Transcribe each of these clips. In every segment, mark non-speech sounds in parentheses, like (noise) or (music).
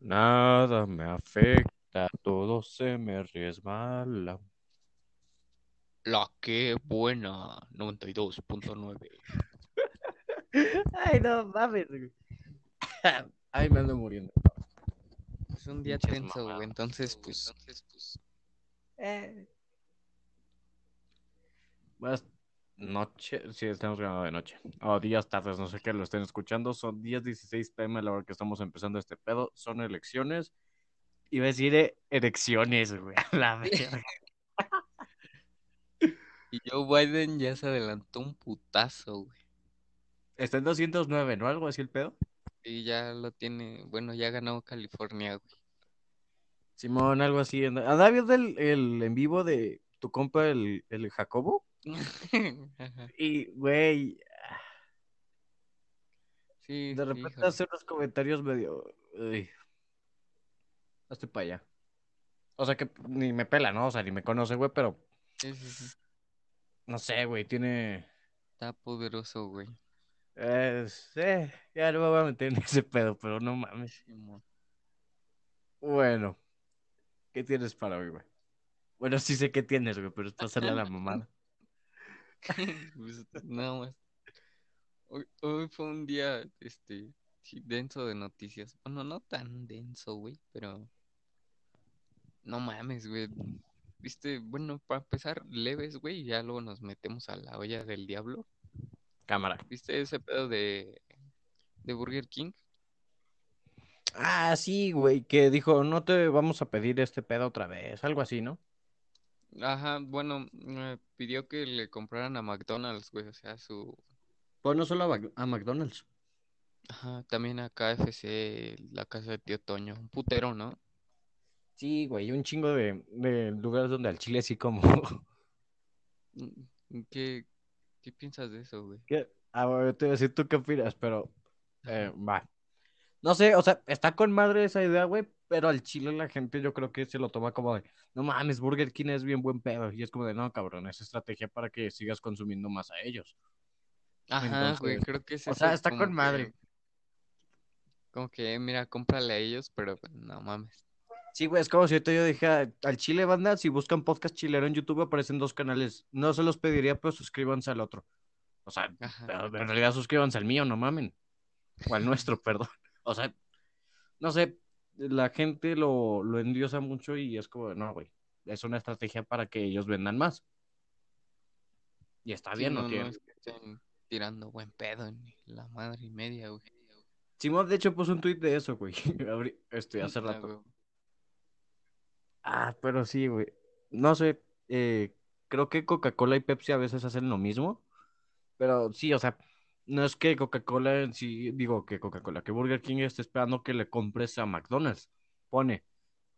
Nada me afecta, todo se me resbala. La que buena, 92.9. Ay, no mames. (laughs) Ay, me ando muriendo. Es un día Pinches tenso, güey. mamadas. Entonces, pues, Eh. Noches, sí, estamos grabando de noche. O días, tardes, no sé qué lo estén escuchando. Son 10.16 pm a la hora que estamos empezando este pedo. Son elecciones. Iba a decir eh, elecciones, güey. (laughs) A la verga. y Joe Biden ya se adelantó un putazo, güey. Está en 209, ¿no? Algo así el pedo. Y ya lo tiene, bueno, ya ganó California, güey. Simón, algo así. ¿Anda viendo el, el en vivo de tu compa, el, el Jacobo? (laughs) Y, güey, Sí, de repente hace unos comentarios medio. Uy. Hazte para allá. O sea que ni me pela, ¿no? O sea, ni me conoce, güey, pero Sí, sí, sí. no sé, güey, tiene. Está poderoso, güey. Eh, ya no me voy a meter en (laughs) ese pedo, pero no mames. Bueno, ¿qué tienes para hoy, güey? Bueno, sí sé qué tienes, güey, pero es para hacerle a la (laughs) mamada. (laughs) Pues, nada más. Hoy, hoy fue un día, este, denso de noticias. Bueno, no tan denso, güey, pero no mames, güey. Viste, bueno, para empezar, leves, güey, y ya luego nos metemos a la olla del diablo. Cámara. ¿Viste ese pedo de, de Burger King? Ah, sí, güey, que dijo, no te vamos a pedir este pedo otra vez, algo así, ¿no? Ajá, bueno, me pidió que le compraran a McDonald's, güey, o sea, su... Pues no solo a, Mac- a McDonald's. Ajá, también a KFC, la casa de tío Toño, un putero, ¿no? Sí, güey, un chingo de, de lugares donde al chile así como... Mm, ¿Qué, qué piensas de eso, güey? ¿Qué? A ver, te voy a decir tú qué opinas, pero eh, va. No sé, o sea, está con madre esa idea, güey, pero al chile la gente yo creo que se lo toma como de, no mames, Burger King es bien buen pedo, y es como de, no, cabrón, es estrategia para que sigas consumiendo más a ellos. Ajá, güey, Entonces, creo que es o sea, está con madre. que- Como que, mira, cómprale a ellos, pero pues, no mames. Sí, güey, es como si yo dije "Ah, al chile, banda, si buscan podcast chilero en YouTube aparecen dos canales, no se los pediría, pero suscríbanse al otro. O sea, pero en realidad suscríbanse al mío, no mamen. O al nuestro, (laughs) perdón. O sea, no sé, la gente lo, lo endiosa mucho y es como, no, güey, es una estrategia para que ellos vendan más. Y está Sí, bien, no, ¿no? es que estén tirando buen pedo en la madre y media, güey. Simón, de hecho, puso un tweet de eso, güey, (laughs) este, hace rato. güey. Ah, pero sí, güey. No sé, eh, creo que Coca-Cola y Pepsi a veces hacen lo mismo, pero sí, o sea, no es que Coca-Cola en sí, digo que Coca-Cola, que Burger King esté esperando que le compres a McDonald's. Pone,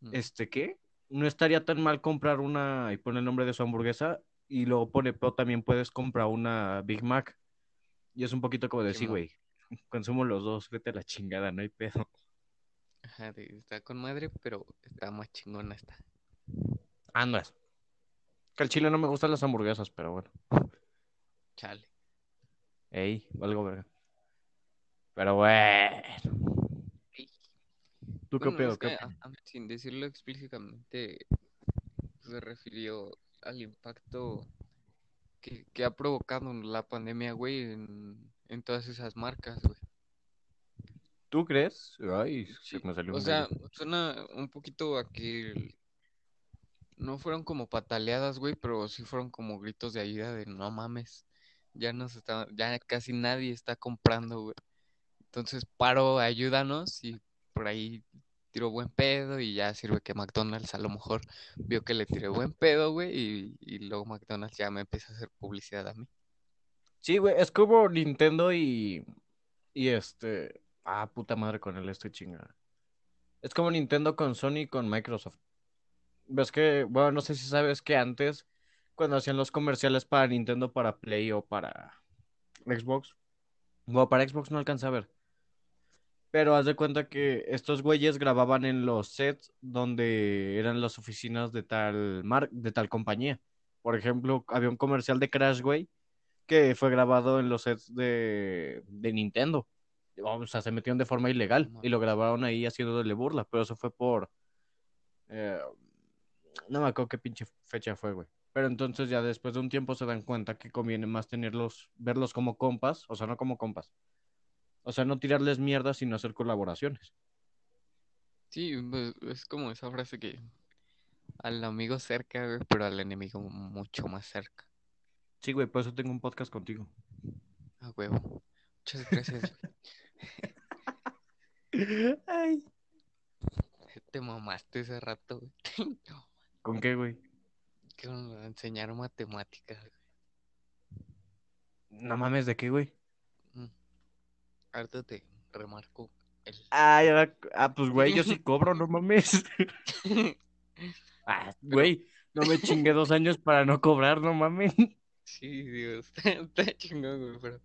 Mm. este, ¿qué? No estaría tan mal comprar una, y pone el nombre de su hamburguesa, y luego pone, pero también puedes comprar una Big Mac. Y es un poquito como de, sí, Simón. güey, (laughs) consumo los dos, vete a la chingada, no hay pedo. Ajá, está con madre, pero está más chingona esta. Andas. Que al chile no me gustan las hamburguesas, pero bueno. Chale. Ey, algo verga. Pero bueno. ¿Tú qué Bueno, pedo? es ¿Qué que, a- a- sin decirlo explícitamente, se refirió al impacto que, que ha provocado la pandemia, güey, en, en todas esas marcas, güey. ¿Tú crees? Ay, se Sí, me salió o un sea, gallo. suena un poquito a que el- no fueron como pataleadas, güey, pero sí fueron como gritos de ayuda de no mames, ya nos está, ya casi nadie está comprando, güey. Entonces, paro, ayúdanos y por ahí tiro buen pedo y ya sirve que McDonald's a lo mejor vio que le tiré buen pedo, güey, y, y luego McDonald's ya me empieza a hacer publicidad a mí. Sí, güey, es como Nintendo y. Y este. Ah, puta madre con él, estoy chingada. Es como Nintendo con Sony y con Microsoft. Ves que, bueno, no sé si sabes que antes, cuando hacían los comerciales para Nintendo, para Play o para Xbox, bueno, para Xbox no alcancé a ver. Pero haz de cuenta que estos güeyes grababan en los sets donde eran las oficinas de tal mar de tal compañía. Por ejemplo, había un comercial de Crash, güey, que fue grabado en los sets de, de Nintendo. O sea, se metieron de forma ilegal y lo grabaron ahí haciéndole burla, pero eso fue por... eh, no me acuerdo qué pinche fecha fue, güey. Pero entonces ya después de un tiempo se dan cuenta que conviene más tenerlos, verlos como compas, o sea, no como compas. O sea, no tirarles mierda, sino hacer colaboraciones. Sí, pues, es como esa frase que al amigo cerca, güey, pero al enemigo mucho más cerca. Sí, güey, por eso tengo un podcast contigo. A huevo. Muchas gracias, güey. (laughs) Ay. Te mamaste ese rato, güey. (laughs) ¿Con qué, güey? Que enseñaron matemáticas. No mames, ¿de qué, güey? Mm. Ahorita te remarco el... Ah, ya- ah, pues, güey, yo sí (laughs) cobro, no mames. (laughs) Ah, güey, no me chingué dos años para no cobrar, no mames. Sí, Dios, (laughs) está chingón, güey, pero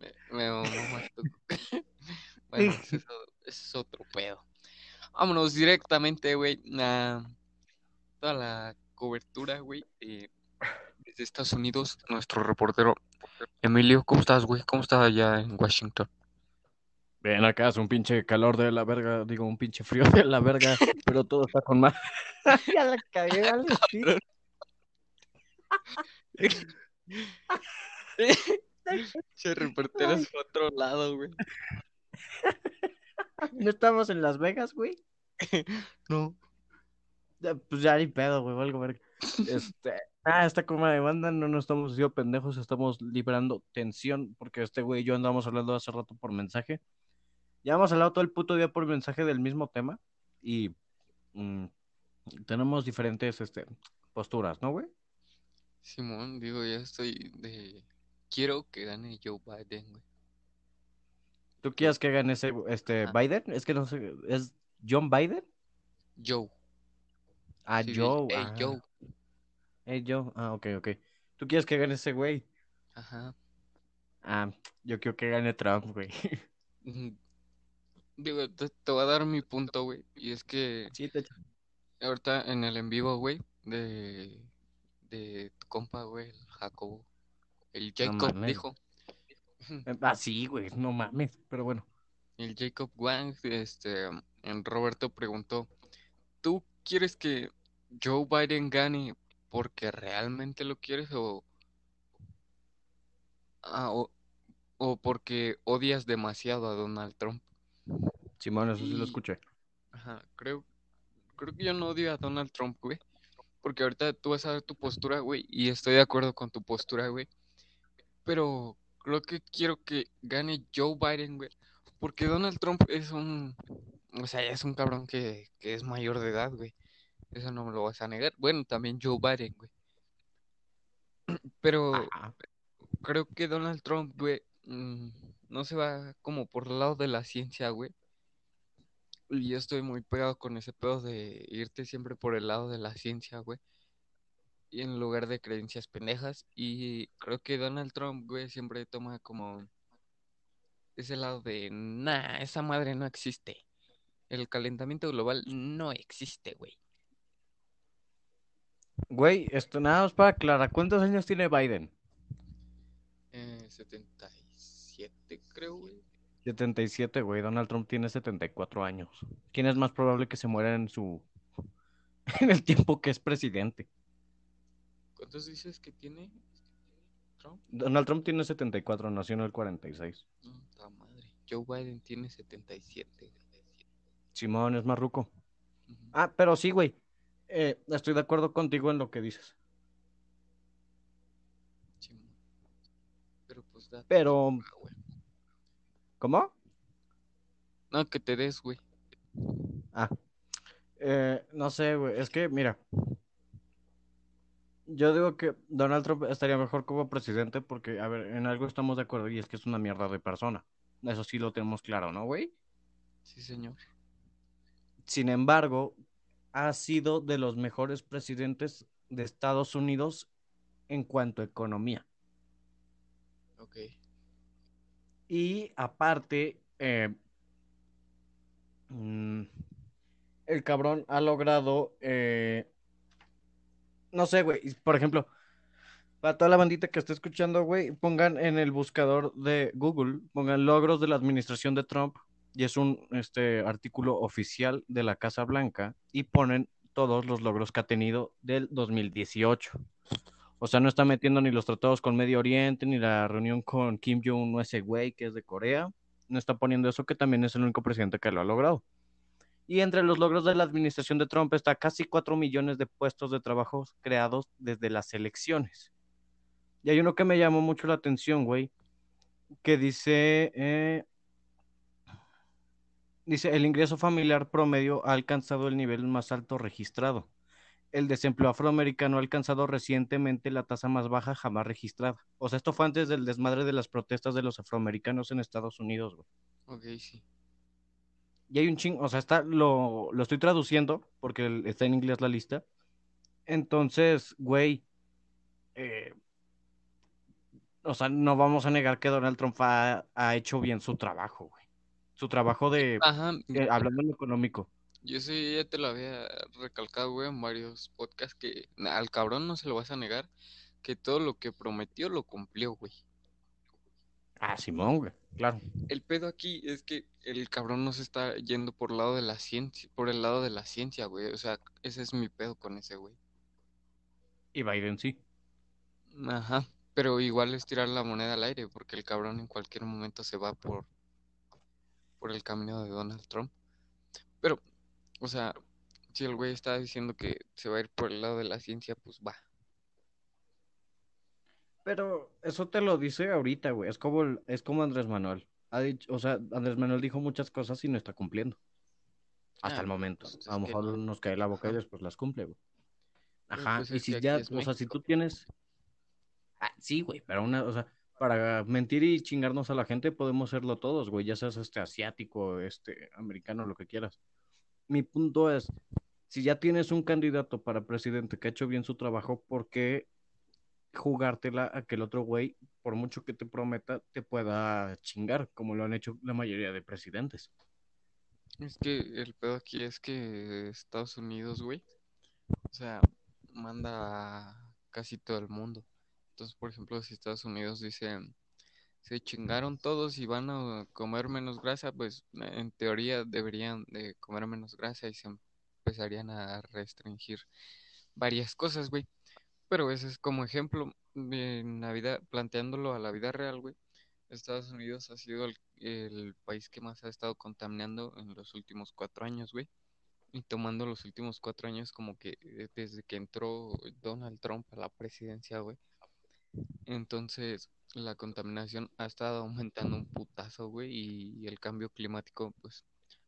me, me mamó más Bueno, ese es, o- ese es otro pedo. Vámonos directamente, güey, a toda la cobertura, güey, eh, desde Estados Unidos, nuestro reportero Emilio, ¿cómo estás, güey? ¿Cómo estás allá en Washington? Ven acá, es un pinche calor de la verga, digo, un pinche frío de la verga, (laughs) pero todo está con más. (laughs) ya la cagué, vale, (laughs) sí. Che, reportero es otro lado, güey. ¿No estamos en Las Vegas, güey? No. Pues ya ni pedo, güey, algo verga. Este, (laughs) ah, esta coma de banda no nos estamos haciendo pendejos, estamos liberando tensión, porque este güey y yo andamos hablando hace rato por mensaje. Ya hemos hablado todo el puto día por mensaje del mismo tema y mm, tenemos diferentes este, posturas, ¿no, güey? Simón, digo, ya estoy de... Quiero que gane Joe Biden, güey. ¿Tú quieres que gane ese, este, Ah. Biden? Es que no sé, ¿es John Biden? Joe. Ah, Sí, Joe. Hey, ah. Joe. Hey, Joe. Ah, ok, ok. ¿Tú quieres que gane ese güey? Ajá. Ah, yo quiero que gane Trump, güey. (laughs) Digo, te, te voy a dar mi punto, güey. Y es que Sí, te ahorita en el en vivo, güey, de, de tu compa, güey, el Jacobo. El Jacob dijo. Ah, sí, güey, no mames, pero bueno. El Jacob Wang, este, en Roberto preguntó, ¿tú quieres que Joe Biden gane porque realmente lo quieres o, ah, o, o porque odias demasiado a Donald Trump? Simón, eso sí lo escuché. Ajá, creo, creo que yo no odio a Donald Trump, güey, porque ahorita tú vas a ver tu postura, güey, y estoy de acuerdo con tu postura, güey, pero creo que quiero que gane Joe Biden, güey, porque Donald Trump es un, o sea, es un cabrón que, que es mayor de edad, güey, eso no me lo vas a negar, bueno, también Joe Biden, güey, (clears throat) pero creo que Donald Trump, güey, mm, no se va como por el lado de la ciencia, güey. Y yo estoy muy pegado con ese pedo de irte siempre por el lado de la ciencia, güey. Y en lugar de creencias pendejas. Y creo que Donald Trump, güey, siempre toma como ese lado de, nah, esa madre no existe. El calentamiento global no existe, güey. Güey, esto nada más para aclarar, ¿cuántos años tiene Biden? Eh, 77, creo, güey. 77, güey, Donald Trump tiene 74 años. ¿Quién es más probable que se muera en su... (laughs) en el tiempo que es presidente? ¿Cuántos dices que tiene Trump? Donald Trump tiene 74, nació en el 46. No, ta madre. Joe Biden tiene 77. Simón es más ruco. Ujú. Ah, pero sí, güey. Eh, estoy de acuerdo contigo en lo que dices. Pero pues da. Pero, Ah, güey. ¿cómo? No, que te des, güey. Ah, eh, no sé, güey. Es que, mira, yo digo que Donald Trump estaría mejor como presidente porque, a ver, en algo estamos de acuerdo y es que es una mierda de persona. Eso sí lo tenemos claro, ¿no, güey? Sí, señor. Sin embargo, ha sido de los mejores presidentes de Estados Unidos en cuanto a economía. Ok. Y aparte, eh, mm, el cabrón ha logrado, eh, no sé, güey, por ejemplo, Para toda la bandita que esté escuchando, güey, pongan en el buscador de Google, pongan logros de la administración de Trump y es un este artículo oficial de la Casa Blanca y ponen todos los logros que ha tenido del 2018. O sea, no está metiendo ni los tratados con Medio Oriente, ni la reunión con Kim Jong-un, ese güey que es de Corea. No está poniendo eso, que también es el único presidente que lo ha logrado. Y entre los logros de la administración de Trump está casi 4 millones de puestos de trabajo creados desde las elecciones. Y hay uno que me llamó mucho la atención, güey, que dice, eh, dice, el ingreso familiar promedio ha alcanzado el nivel más alto registrado el desempleo afroamericano ha alcanzado recientemente la tasa más baja jamás registrada. O sea, esto fue antes del desmadre de las protestas de los afroamericanos en Estados Unidos, güey. Ok, sí. Y hay un ching, o sea, está, lo, lo estoy traduciendo porque está en inglés la lista. Entonces, güey, eh, o sea, no vamos a negar que Donald Trump ha, ha hecho bien su trabajo, güey. Su trabajo de, Ajá. eh, hablando en lo económico. Yo sí ya te lo había recalcado, güey, en varios podcasts que al cabrón no se lo vas a negar que todo lo que prometió lo cumplió, güey. Ah, Simón, güey, claro. El pedo aquí es que el cabrón no se está yendo por lado de la ciencia, por el lado de la ciencia, güey. O sea, ese es mi pedo con ese güey. Y Biden sí. Ajá. Pero igual es tirar la moneda al aire, porque el cabrón en cualquier momento se va por, por el camino de Donald Trump. Pero, o sea, si el güey está diciendo que se va a ir por el lado de la ciencia, pues va. Pero eso te lo dice ahorita, güey. Es como, el- es como Andrés Manuel. Ha dicho, o sea, Andrés Manuel dijo muchas cosas y no está cumpliendo. Hasta Ah, el momento. pues, es A lo mejor no. nos cae la boca y después las cumple, güey. Ajá. pues, Y si ya, o sea, si tú tienes. Ah, sí, güey, pero una, o sea, para mentir y chingarnos a la gente podemos serlo todos, güey. Ya seas este asiático, este americano, lo que quieras. Mi punto es, si ya tienes un candidato para presidente que ha hecho bien su trabajo, ¿por qué jugártela a que el otro güey, por mucho que te prometa, te pueda chingar, como lo han hecho la mayoría de presidentes? Es que el pedo aquí es que Estados Unidos, güey, o sea, manda a casi todo el mundo. Entonces, por ejemplo, si Estados Unidos dice, se chingaron todos y van a comer menos grasa, pues en teoría deberían de comer menos grasa y se empezarían a restringir varias cosas, güey. Pero ese es como ejemplo de Navidad, planteándolo a la vida real, güey. Estados Unidos ha sido el, el país que más ha estado contaminando en los últimos cuatro años, güey. Y tomando los últimos cuatro años como que eh, desde que entró Donald Trump a la presidencia, güey. Entonces la contaminación ha estado aumentando un putazo, güey. Y el cambio climático, pues,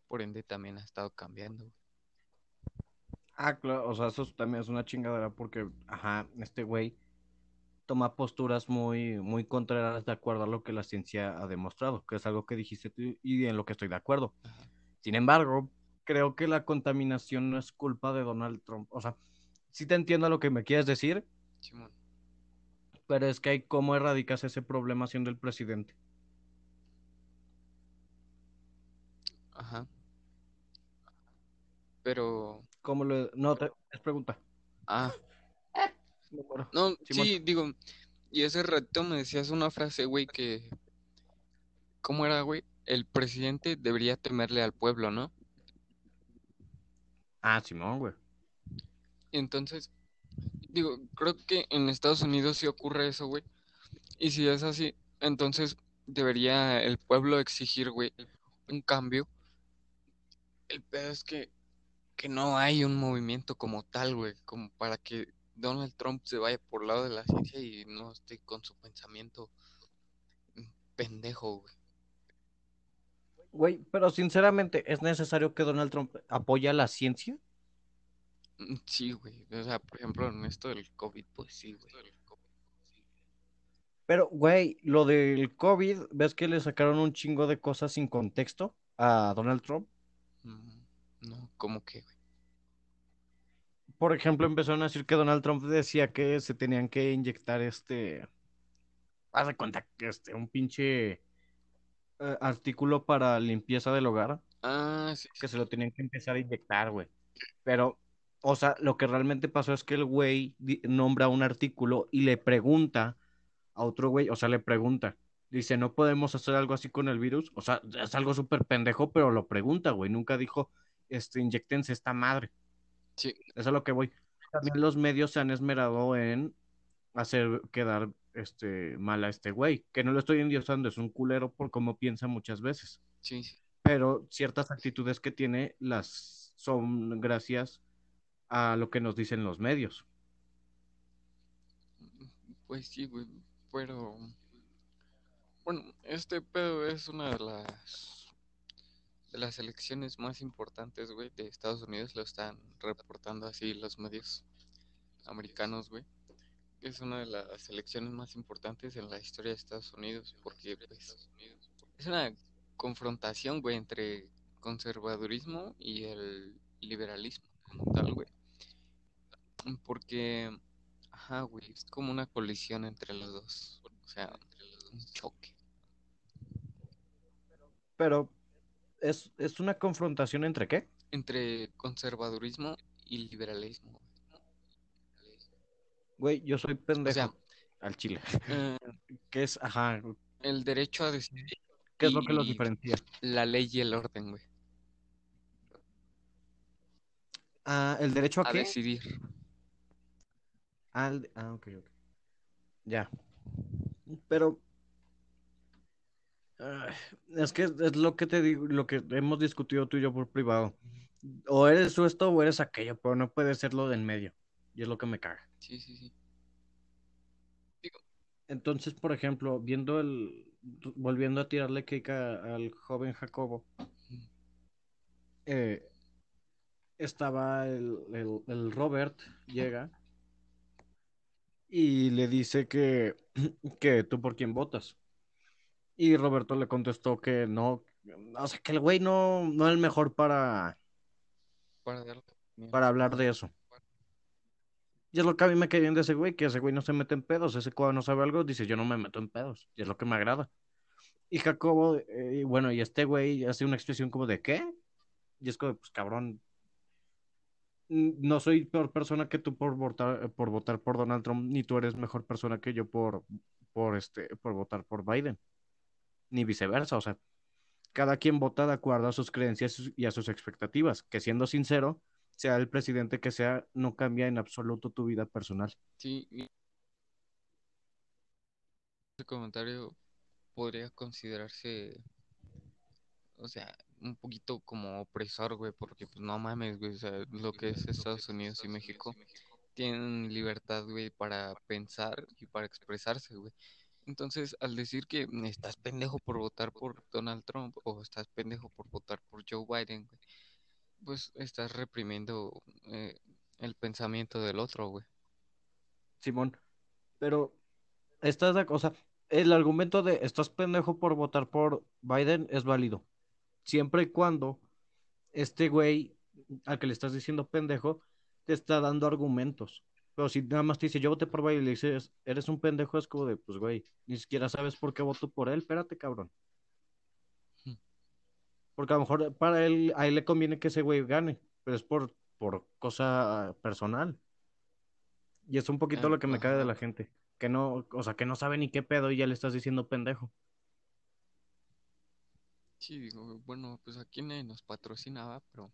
por ende también ha estado cambiando, güey. Ah, claro, o sea, eso también es una chingadera porque, ajá, este güey toma posturas muy, muy contrarias de acuerdo a lo que la ciencia ha demostrado, que es algo que dijiste tú y en lo que estoy de acuerdo. Ajá. Sin embargo, creo que la contaminación no es culpa de Donald Trump. O sea, sí te entiendo lo que me quieres decir, Simón. Pero es que hay cómo erradicas ese problema siendo el presidente. Ajá. Pero, ¿Cómo lo.? No, te... es pregunta. ah, No, Simón. sí, digo, y ese ratito me decías una frase, güey, que, ¿cómo era, güey? El presidente debería temerle al pueblo, ¿no? Ah, Simón, güey. Entonces, digo, creo que en Estados Unidos sí ocurre eso, güey. Y si es así, entonces debería el pueblo exigir, güey, un cambio. El pedo es que, que no hay un movimiento como tal, güey, como para que Donald Trump se vaya por el lado de la ciencia y no esté con su pensamiento pendejo, güey. Güey, pero sinceramente, ¿es necesario que Donald Trump apoye a la ciencia? Mm, Sí, güey. O sea, por ejemplo, en esto del COVID, pues sí, güey. Pero, güey, lo del COVID, ¿ves que le sacaron un chingo de cosas sin contexto a Donald Trump? Mm, No, como que, güey. Por ejemplo, empezaron a decir que Donald Trump decía que se tenían que inyectar este. Haz de cuenta que este, un pinche eh, artículo para limpieza del hogar, Ah, sí, que sí. se lo tenían que empezar a inyectar, güey. Pero O sea, lo que realmente pasó es que el güey nombra un artículo y le pregunta a otro güey, o sea, le pregunta, dice, no podemos hacer algo así con el virus. O sea, es algo súper pendejo, pero lo pregunta, güey. Nunca dijo, este, inyectense esta madre. Sí, Eso es a lo que voy. También los medios se han esmerado en hacer quedar este, mal a este güey, que no lo estoy endiosando, es un culero por cómo piensa muchas veces, sí, sí. pero ciertas actitudes que tiene las son gracias a lo que nos dicen los medios. Pues sí, güey. Pero. Bueno, este pedo es una de las. De las elecciones más importantes, güey, de Estados Unidos. Lo están reportando así los medios americanos, güey. Es una de las elecciones más importantes en la historia de Estados Unidos. Porque, pues. Es una confrontación, güey, entre conservadurismo y el liberalismo, como tal, güey. Porque. Ajá, güey, es como una colisión entre los dos. O sea, un choque. Pero es, es una confrontación entre qué? Entre conservadurismo y liberalismo. Güey, yo soy pendejo O sea, al chile. eh, (laughs) ¿Qué es? Ajá, el derecho a decidir ¿qué es lo que los diferencia? la ley y el orden, güey. Ah, ¿el derecho a A qué? decidir. Ah, ah, ok, ok. Ya. Pero ah, es que es lo que te digo, lo que hemos discutido tú y yo por privado. O eres esto o eres aquello, pero no puede ser lo del medio. Y es lo que me caga. Sí, sí, sí. Entonces, por ejemplo, viendo el, volviendo a tirarle cake a- al joven Jacobo, eh, estaba el, el- el Robert, llega y le dice que, (clears throat) que tú por quién votas. Y Roberto le contestó que no, o sea, que el güey no, no es el mejor para, Para hablar de eso. Y es lo que a mí me cae bien de ese güey, que ese güey no se mete en pedos. Ese cuando no sabe algo, dice, yo no me meto en pedos. Y es lo que me agrada. Y Jacobo, eh, bueno, y este güey hace una expresión como de, ¿qué? Y es como, pues cabrón, no soy peor persona que tú por votar, por votar por Donald Trump, ni tú eres mejor persona que yo por, por, este, por votar por Biden. Ni viceversa, o sea, cada quien vota de acuerdo a sus creencias y a sus expectativas. Que siendo sincero, sea el presidente que sea, no cambia en absoluto tu vida personal. Sí, ese comentario podría considerarse, o sea, un poquito como opresor, güey, porque pues no mames, güey, o sea, lo que es Estados Unidos y México tienen libertad, güey, para pensar y para expresarse, güey. Entonces, al decir que estás pendejo por votar por Donald Trump o estás pendejo por votar por Joe Biden, güey, pues estás reprimiendo eh, el pensamiento del otro, güey. Simón, pero estás de, o sea, el argumento de estás pendejo por votar por Biden es válido. Siempre y cuando este güey al que le estás diciendo pendejo te está dando argumentos. Pero si nada más te dice yo voté por Biden y le dices eres un pendejo, es como de pues güey, ni siquiera sabes por qué voto por él, espérate, cabrón. Hmm. Porque a lo mejor para él, a él le conviene que ese güey gane, pero es por, por cosa personal. Y es un poquito Ah, lo que me cae de la gente. Que no, o sea, que no sabe ni qué pedo y ya le estás diciendo pendejo. Sí, digo, bueno, pues aquí nadie nos patrocinaba, pero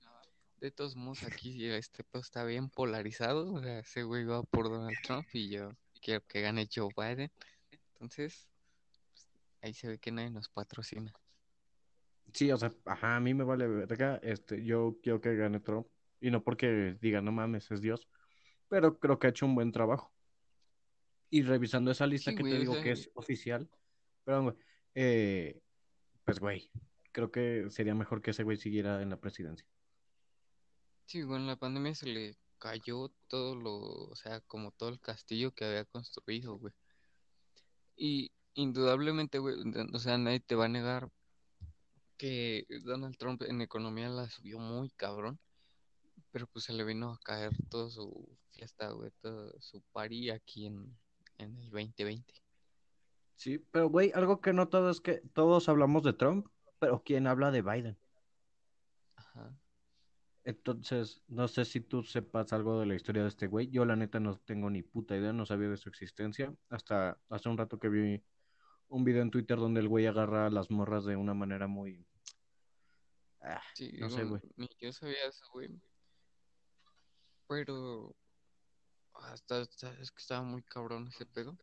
de todos modos aquí este pedo está bien polarizado. O sea, ese güey va por Donald Trump y yo quiero que gane Joe Biden. Entonces, pues, ahí se ve que nadie nos patrocina. Sí, o sea, ajá, a mí me vale verga. Este, yo quiero que gane Trump. Y no porque diga, no mames, es Dios. Pero creo que ha hecho un buen trabajo. Y revisando esa lista Sí, que güey, te o digo sea, que es oficial, perdón, güey, eh, pues güey, creo que sería mejor que ese güey siguiera en la presidencia. sí, bueno, en la pandemia se le cayó todo lo, o sea, como todo el castillo que había construido, güey. Y indudablemente, güey, o sea, nadie te va a negar que Donald Trump en economía la subió muy cabrón. Pero pues se le vino a caer toda su fiesta, güey, todo su party aquí en, en el 2020. Sí, pero güey, algo que he notado es que todos hablamos de Trump, pero ¿quién habla de Biden? Ajá. Entonces, no sé si tú sepas algo de la historia de este güey. Yo la neta no tengo ni puta idea, no sabía de su existencia. Hasta hace un rato que vi un video en Twitter donde el güey agarra a las morras de una manera muy... Ah, Sí, no sé, güey. ni yo sabía eso, güey. Pero hasta, hasta- es que estaba muy cabrón ese pedo.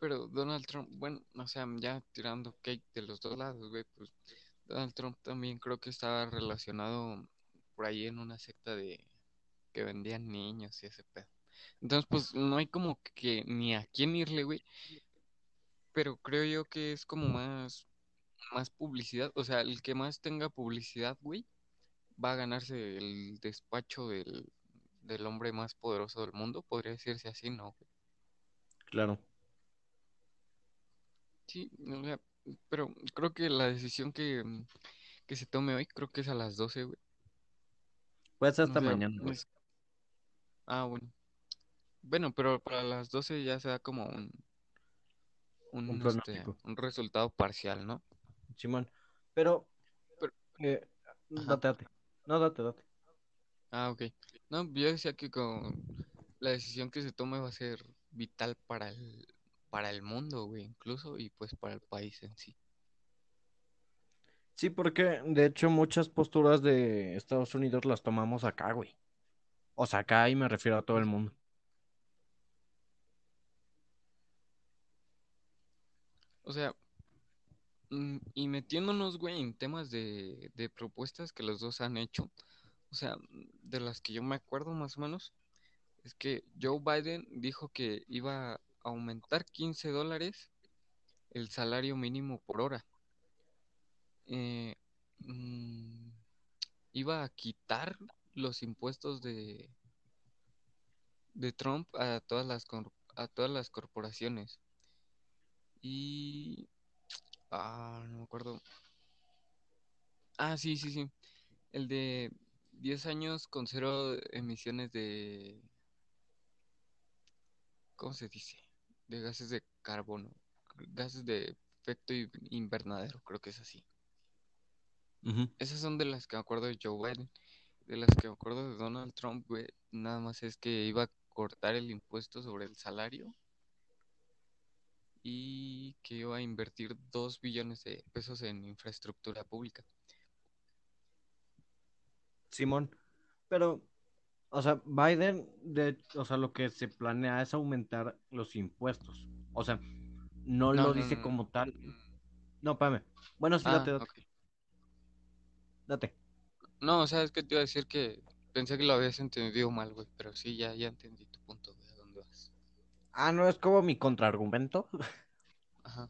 Pero Donald Trump, bueno, o sea, ya tirando cake de los dos lados, güey, pues Donald Trump también creo que estaba relacionado por ahí en una secta de que vendían niños y ese pedo. Entonces, pues no hay como que ni a quién irle, güey. Pero creo yo que es como más, más publicidad. O sea, el que más tenga publicidad, güey, va a ganarse el despacho del, del hombre más poderoso del mundo. Podría decirse así, ¿no? Claro. Sí, o sea, pero creo que la decisión que, mm, que se tome hoy, creo que es a las 12, güey. Puede ser O hasta sea, mañana, Ah, bueno. Bueno, pero para las 12 ya se da como un, un, Un este, un resultado parcial, ¿no? Simón. Pero, Pero- eh, date, date. No, date, date. Ah, ok. No, yo decía que con la decisión que se tome va a ser vital para el, para el mundo, güey, incluso, y pues para el país en sí. Sí, porque de hecho muchas posturas de Estados Unidos las tomamos acá, güey. O sea, acá y me refiero a todo el mundo. O sea, mm, y metiéndonos, güey, en temas de, de propuestas que los dos han hecho, o sea, de las que yo me acuerdo más o menos, es que Joe Biden dijo que iba a aumentar 15 dólares el salario mínimo por hora. Eh, mm, iba a quitar los impuestos de, de Trump a todas las, a todas las corporaciones. Y... Ah, no me acuerdo. Ah, sí, sí, sí. El de 10 años con cero emisiones de... ¿Cómo se dice? De gases de carbono. Gases de efecto in- invernadero, creo que es así. Esas son de las que me acuerdo de Joe Biden. De las que me acuerdo de Donald Trump, güey, nada más es que iba a cortar el impuesto sobre el salario y que iba a invertir 2 billones de pesos en infraestructura pública. Simón. Pero, o sea, Biden, de, o sea, lo que se planea es aumentar los impuestos. O sea, no, No, lo no, dice no, como tal. No, espérame. Bueno, sí, Ah, date, date, ok. date. No, o sea, es que te iba a decir que pensé que lo habías entendido mal, güey, pero sí, ya, ya entendí tu punto, güey, a dónde vas. Ah, no es como mi contraargumento. Ajá.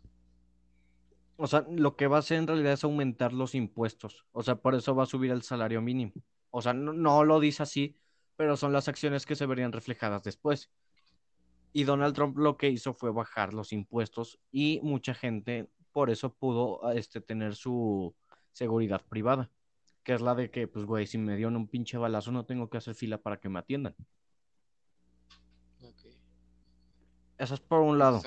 O sea, lo que va a hacer en realidad es aumentar los impuestos. O sea, por eso va a subir el salario mínimo. O sea, no, no lo dice así, pero son las acciones que se verían reflejadas después. Y Donald Trump lo que hizo fue bajar los impuestos y mucha gente por eso pudo este, tener su seguridad privada, que es la de que, pues, güey, si me dieron un pinche balazo no tengo que hacer fila para que me atiendan. Eso es por un lado.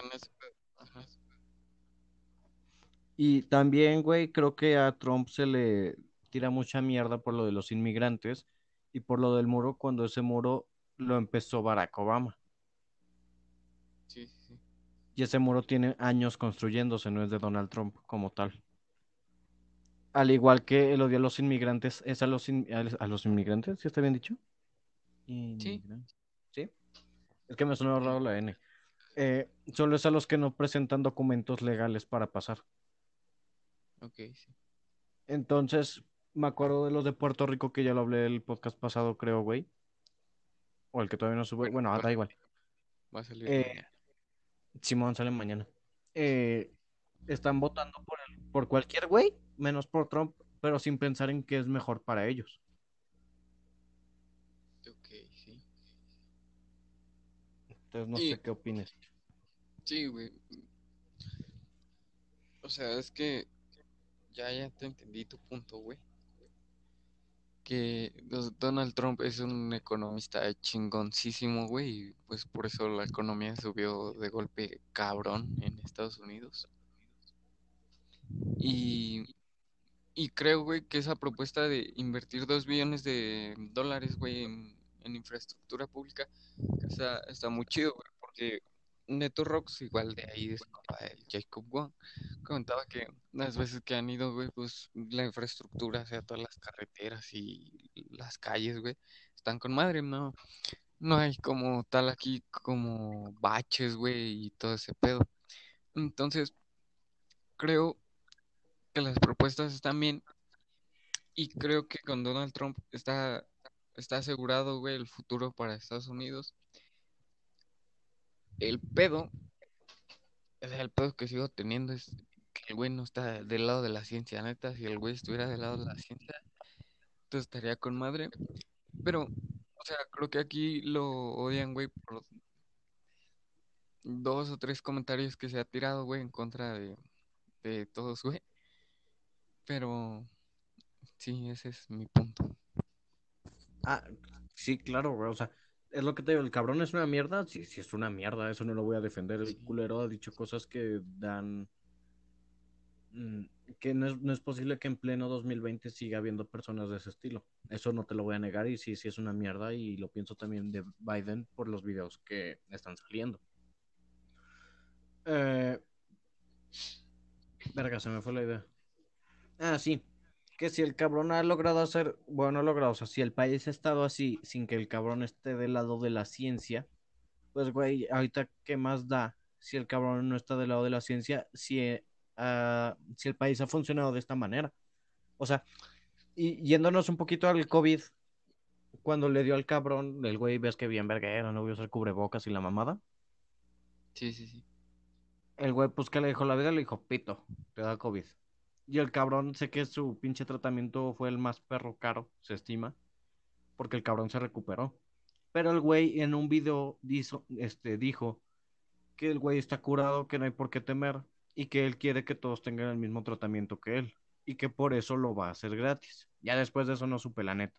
Y también, güey, creo que a Trump se le tira mucha mierda por lo de los inmigrantes y por lo del muro, cuando ese muro lo empezó Barack Obama. Sí, sí, sí. Y ese muro tiene años construyéndose, no es de Donald Trump como tal. Al igual que el odio a los inmigrantes, es a los, in- a los inmigrantes, ¿sí está bien dicho? Inmigrantes. ¿Sí? Es que me sonó raro la N. Eh, solo es a los que no presentan documentos legales para pasar. Ok, sí. Entonces, me acuerdo de los de Puerto Rico que ya lo hablé el podcast pasado, creo, güey. O el que todavía no sube. Bueno, da igual. Va a salir Eh, mañana. Simón sale mañana. Eh, están votando por, el- por cualquier güey, menos por Trump, pero sin pensar en qué es mejor para ellos. Ok, sí. Entonces, no Y- sé qué opines. Sí, güey. O sea, es que ya, ya te entendí tu punto, güey. Que Donald Trump es un economista chingoncísimo, güey, y pues por eso la economía subió de golpe cabrón en Estados Unidos. Y, Y creo, güey, que esa propuesta de invertir dos billones de dólares, güey, en, infraestructura pública, está, está muy chido, güey, porque Neto Rocks, igual de ahí, es compa del Jacob Wong, comentaba que las veces que han ido, güey, pues la infraestructura, o sea, todas las carreteras y las calles, güey, están con madre, ¿no? No hay como tal aquí, como baches, güey, y todo ese pedo. Entonces, creo que las propuestas están bien y creo que con Donald Trump está, está asegurado, güey, el futuro para Estados Unidos. El pedo, el pedo que sigo teniendo es que el güey no está del lado de la ciencia, neta, si el güey estuviera del lado de la ciencia, entonces estaría con madre. Pero, o sea, creo que aquí lo odian, güey, por dos o tres comentarios que se ha tirado, güey, en contra de, de todos, güey. Pero sí, ese es mi punto. Ah, sí, claro, güey. O sea, es lo que te digo, el cabrón es una mierda. Sí, sí, es una mierda. Eso no lo voy a defender. El culero ha dicho cosas que dan. mm, Que no es, no es posible que en pleno 2020 siga habiendo personas de ese estilo. Eso no te lo voy a negar. Y sí, sí es una mierda. Y lo pienso también de Biden por los videos que están saliendo. Eh, Verga, se me fue la idea. Ah, sí. Que si el cabrón ha logrado hacer, bueno, no ha logrado, o sea, si el país ha estado así sin que el cabrón esté del lado de la ciencia, pues, güey, ahorita, ¿qué más da si el cabrón no está del lado de la ciencia, si, eh, ah, si el país ha funcionado de esta manera? O sea, y yéndonos un poquito al COVID, cuando le dio al cabrón, el güey, ves que bien verguero, no voy a usar cubrebocas y la mamada. Sí, sí, sí. El güey, pues, ¿qué le dijo la vida? Le dijo, pito, te da COVID. Y el cabrón, sé que su pinche tratamiento fue el más perro caro, se estima, porque el cabrón se recuperó. Pero el güey en un video dijo, este, dijo que el güey está curado, que no hay por qué temer y que él quiere que todos tengan el mismo tratamiento que él y que por eso lo va a hacer gratis. Ya después de eso no supe la neta.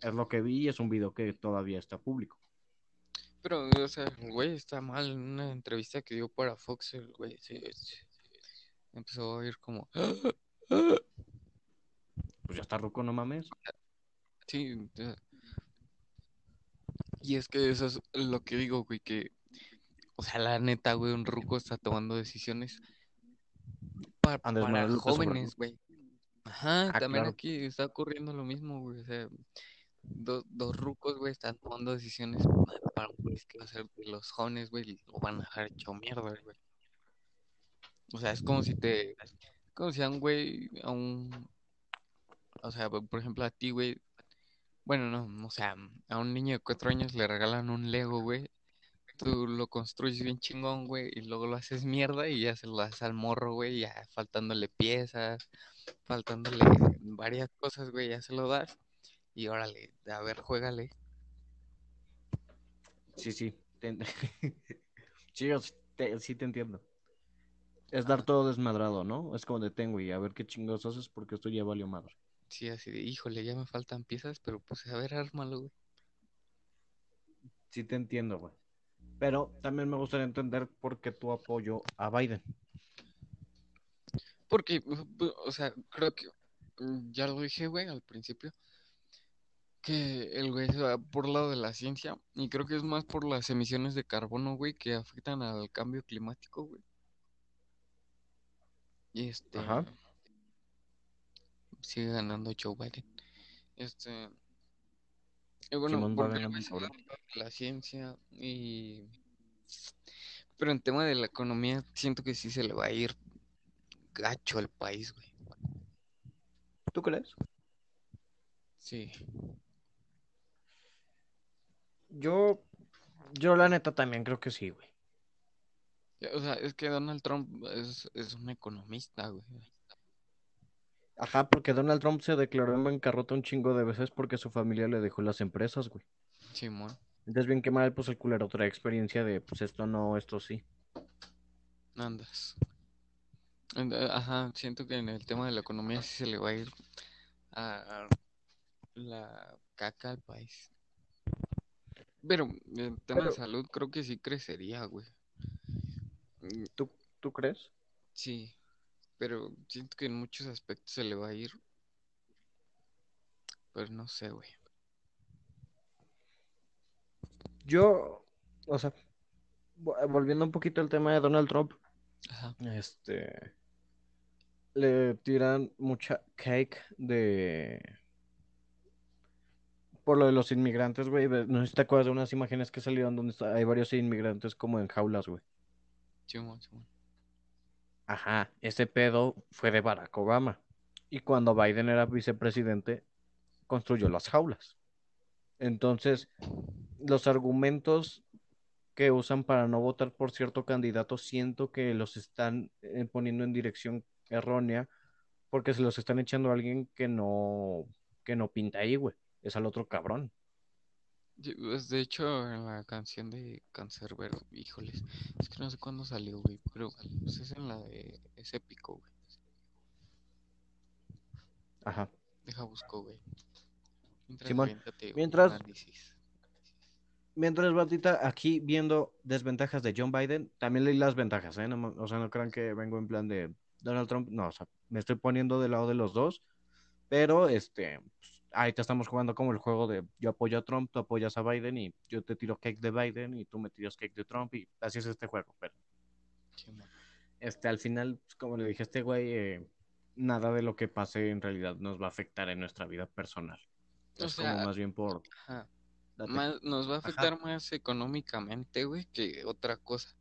Es lo que vi y es un video que todavía está público. Pero, o sea, güey está mal. En una entrevista que dio para Fox, el güey se- empezó a ir como... Pues ya está ruco, no mames. Sí, y es que eso es lo que digo, güey, que, o sea, la neta, güey, un ruco está tomando decisiones para López jóvenes, güey. Ajá, Ah, también claro. aquí está ocurriendo lo mismo, güey, o sea, do- dos rucos, güey, están tomando decisiones pa- para un que va a ser de los jóvenes, güey, y lo van a dejar hecho mierda, güey. O sea, es como si te, como si a un güey, a un, o sea, por ejemplo, a ti, güey, bueno, no, o sea, a un niño de cuatro años le regalan un Lego, güey. Tú lo construyes bien chingón, güey, y luego lo haces mierda y ya se lo das al morro, güey, ya faltándole piezas, faltándole varias cosas, güey, ya se lo das. Y órale, a ver, juégale. Sí, sí. (laughs) sí, yo te, sí te entiendo. Es dar todo desmadrado, ¿no? Es como de tengo y a ver qué chingados haces porque esto ya valió madre. Sí, así de, híjole, ya me faltan piezas, pero pues a ver, ármalo, güey. Sí te entiendo, güey. Pero también me gustaría entender por qué tu apoyo a Biden. Porque, o sea, creo que mm, ya lo dije, güey, al principio, que el güey se va por lado de la ciencia y creo que es más por las emisiones de carbono, güey, que afectan al cambio climático, güey. Y este, Ajá. sigue ganando Joe Biden. Este, y bueno, porque la ciencia y... Pero en tema de la economía, siento que sí se le va a ir gacho al país, güey. ¿Tú crees? Sí. Yo, yo la neta también creo que sí, güey. O sea, es que Donald Trump es, es un economista, güey. Ajá, porque Donald Trump se declaró en bancarrota un chingo de veces porque su familia le dejó las empresas, güey. Simón, Entonces, bien que mal, pues el culero trae experiencia de, pues esto no, esto sí. andas. Eh, Ajá, siento que en el tema de la economía sí se le va a ir a, la caca al país. Pero en tema de salud creo que sí crecería, güey. Mm, ¿Tú, ¿tú crees? Sí, pero siento que en muchos aspectos se le va a ir. Pero no sé, güey. Yo, o sea, vo- volviendo un poquito al tema de Donald Trump, Ajá. este, le tiran mucha cake de... Por lo de los inmigrantes, güey. No sé si te acuerdas de unas imágenes que salieron donde hay varios inmigrantes como en jaulas, güey. Simón, Simón. Ajá, ese pedo fue de Barack Obama. Y cuando Biden era vicepresidente, construyó las jaulas. Entonces, los argumentos que usan para no votar por cierto candidato, siento que los están eh, poniendo en dirección errónea, porque se los están echando a alguien que no, que no pinta ahí, güey. Es al otro cabrón. Sí, pues, de hecho, en la canción de Cancerbero, híjoles, es que no sé cuándo salió, güey, pero pues, es en la de Es épico, güey. Ajá. Deja busco, güey. Mientras Simón, aviéntate un mientras- análisis. Mientras, Batita, aquí viendo desventajas de John Biden, también leí las ventajas, ¿eh? No ma- o sea, no crean que vengo en plan de Donald Trump, no, o sea, me estoy poniendo del lado de los dos, pero este, pues, ahí te estamos jugando como el juego de yo apoyo a Trump, tú apoyas a Biden y yo te tiro cake de Biden y tú me tiras cake de Trump y así es este juego, pero este, al final, pues, como le dije a este güey, eh, nada de lo que pase en realidad nos va a afectar en nuestra vida personal. O Es sea, como más bien por... Ajá. Más, nos va a afectar más económicamente, güey, que otra cosa.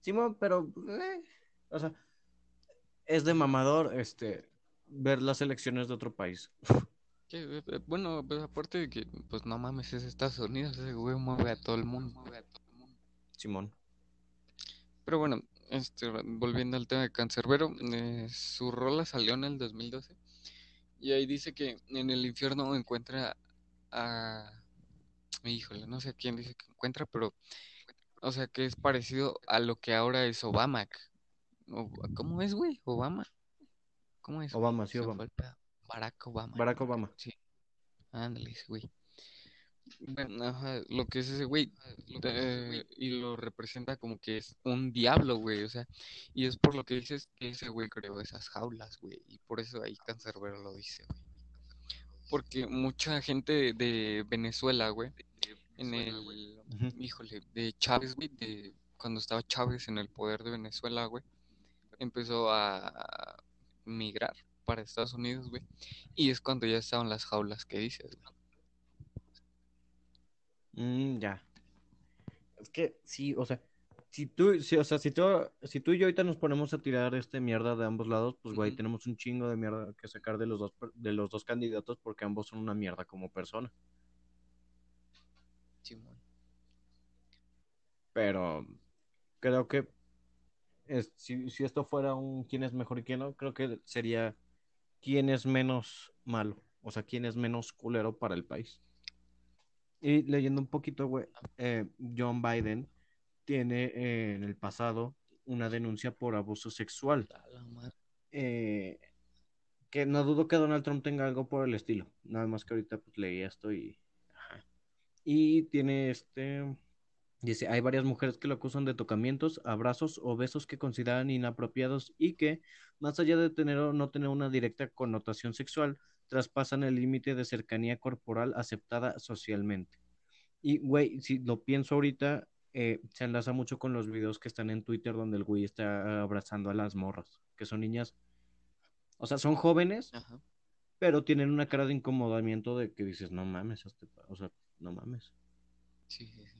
Simón, pero, eh, o sea, es de mamador, este, ver las elecciones de otro país. Que, eh, eh, bueno, pues aparte de que, pues no mames, es Estados Unidos, ese güey mueve a todo el mundo. Simón. Pero bueno, este, volviendo al tema de Cancerbero, eh, su rola salió en el 2012 y ahí dice que en el infierno encuentra a... Híjole, no sé a quién dice que encuentra, pero... O sea, que es parecido a lo que ahora es Obama. ¿Cómo es, güey? ¿Obama? ¿Cómo es? güey? Obama, sí, Obama. Barack Obama. Barack Obama. Sí. Ándale, ese güey. Bueno, ajá, lo que es ese güey, eh, y lo representa como que es un diablo, güey, o sea, y es por lo que dices que ese güey creó esas jaulas, güey, y por eso ahí Cancerbero lo dice, güey. Porque mucha gente de, Venezuela, güey, en el, Ujú. híjole, de Chávez, güey, de cuando estaba Chávez en el poder de Venezuela, güey, empezó a migrar para Estados Unidos, güey, y es cuando ya estaban las jaulas que dices, güey. Mm, ya. Es que sí, o sea, si tú, si, o sea, si tú, si tú y yo ahorita nos ponemos a tirar este mierda de ambos lados, pues güey, tenemos un chingo de mierda que sacar de los dos, de los dos candidatos porque ambos son una mierda como persona. Simón. Pero creo que es- si, si esto fuera un quién es mejor y quién no, creo que sería quién es menos malo, o sea, quién es menos culero para el país. Y leyendo un poquito, güey, eh, John Biden tiene eh, en el pasado una denuncia por abuso sexual, eh, que no dudo que Donald Trump tenga algo por el estilo, nada más que ahorita pues leí esto y... ajá. Y tiene este... Dice, hay varias mujeres que lo acusan de tocamientos, abrazos o besos que consideran inapropiados y que, más allá de tener o no tener una directa connotación sexual, traspasan el límite de cercanía corporal aceptada socialmente. Y, güey, si lo pienso ahorita, eh, se enlaza mucho con los videos que están en Twitter donde el güey está abrazando a las morras, que son niñas, o sea, son jóvenes, Ajá. pero tienen una cara de incomodamiento de que dices, no mames, este o sea, no mames. Sí, sí, sí.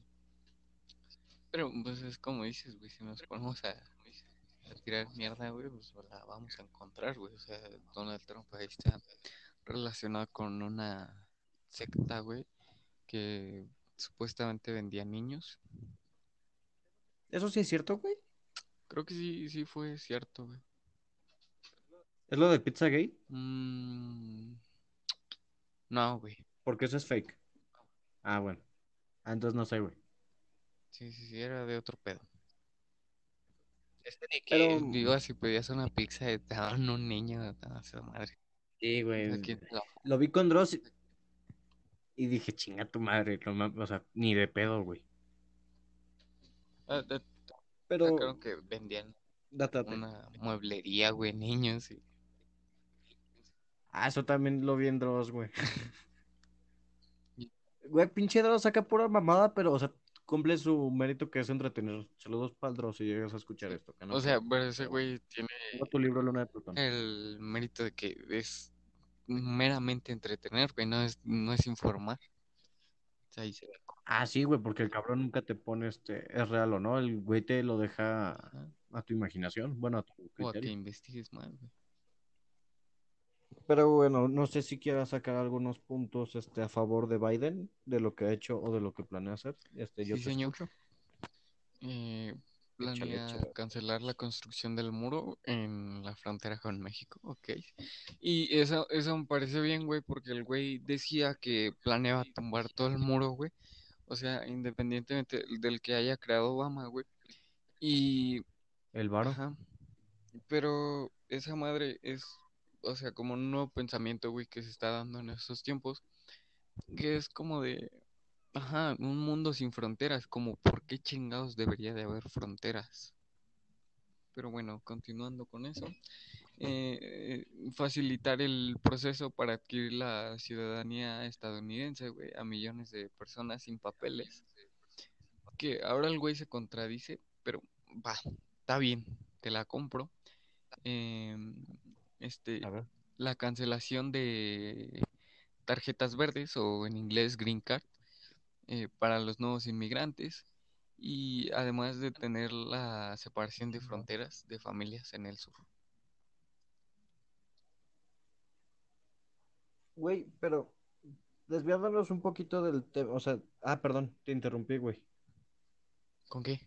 Pero pues es como dices, güey, si nos ponemos a, a tirar mierda, güey, pues la vamos a encontrar, güey. O sea, Donald Trump ahí está relacionado con una secta, güey, que supuestamente vendía niños. ¿Eso sí es cierto, güey? Creo que sí, sí fue cierto, güey. ¿Es lo de Pizzagate? Mm, No, güey. Porque eso es fake. Ah, bueno. Ah, entonces no sé, güey. Sí, sí, sí, era de otro pedo. Este de que Pero- ibas y pedías una pizza y te daban un niño, a su madre. Sí, güey. Aquí Lo vi con Dross y- dije, chinga tu madre. no mames", o sea, ni de pedo, güey. Ah, de- Pero, sacaron que vendían una mueblería, güey, niños. Y... Ah, eso también lo vi en Dross, güey. (laughs) Güey, pinche Dross saca pura mamada, pero, o sea, cumple su mérito que es entretener. Saludos para el Dross si llegas a escuchar esto. que no O sea, pero ese güey tiene Tengo tu libro Luna de Plutón. el mérito de que es meramente entretener, güey, no es, no es informar. O sea, ahí se ve. Ah, sí, güey, porque el cabrón nunca te pone este, es real o no. El güey te lo deja a tu imaginación, bueno, a tu O a que criterio. investigues más, güey. Pero bueno, no sé si quieras sacar algunos puntos este, a favor de Biden, de lo que ha hecho o de lo que planea hacer. Este, yo Sí, te señor. Eh, Échale, planea échale. cancelar la construcción del muro en la frontera con México, ok. Y eso, eso me parece bien, güey, porque el güey decía que planeaba tumbar todo el muro, güey. O sea, independientemente del que haya creado Obama, güey. Y, El varo. ajá, pero esa madre es, o sea, como un nuevo pensamiento, güey, que se está dando en estos tiempos, que es como de, ajá, un mundo sin fronteras, como, ¿por qué chingados debería de haber fronteras? Pero bueno, continuando con eso, eh, facilitar el proceso para adquirir la ciudadanía estadounidense, güey, a millones de personas sin papeles. Que ahora el güey se contradice, pero va, está bien, te la compro. Em, este, la cancelación de tarjetas verdes o en inglés green card eh, para los nuevos inmigrantes y además de tener la separación de fronteras de familias en el sur. Güey, pero desviándonos un poquito del tema, o sea, ah, perdón, te interrumpí, güey. ¿Con qué?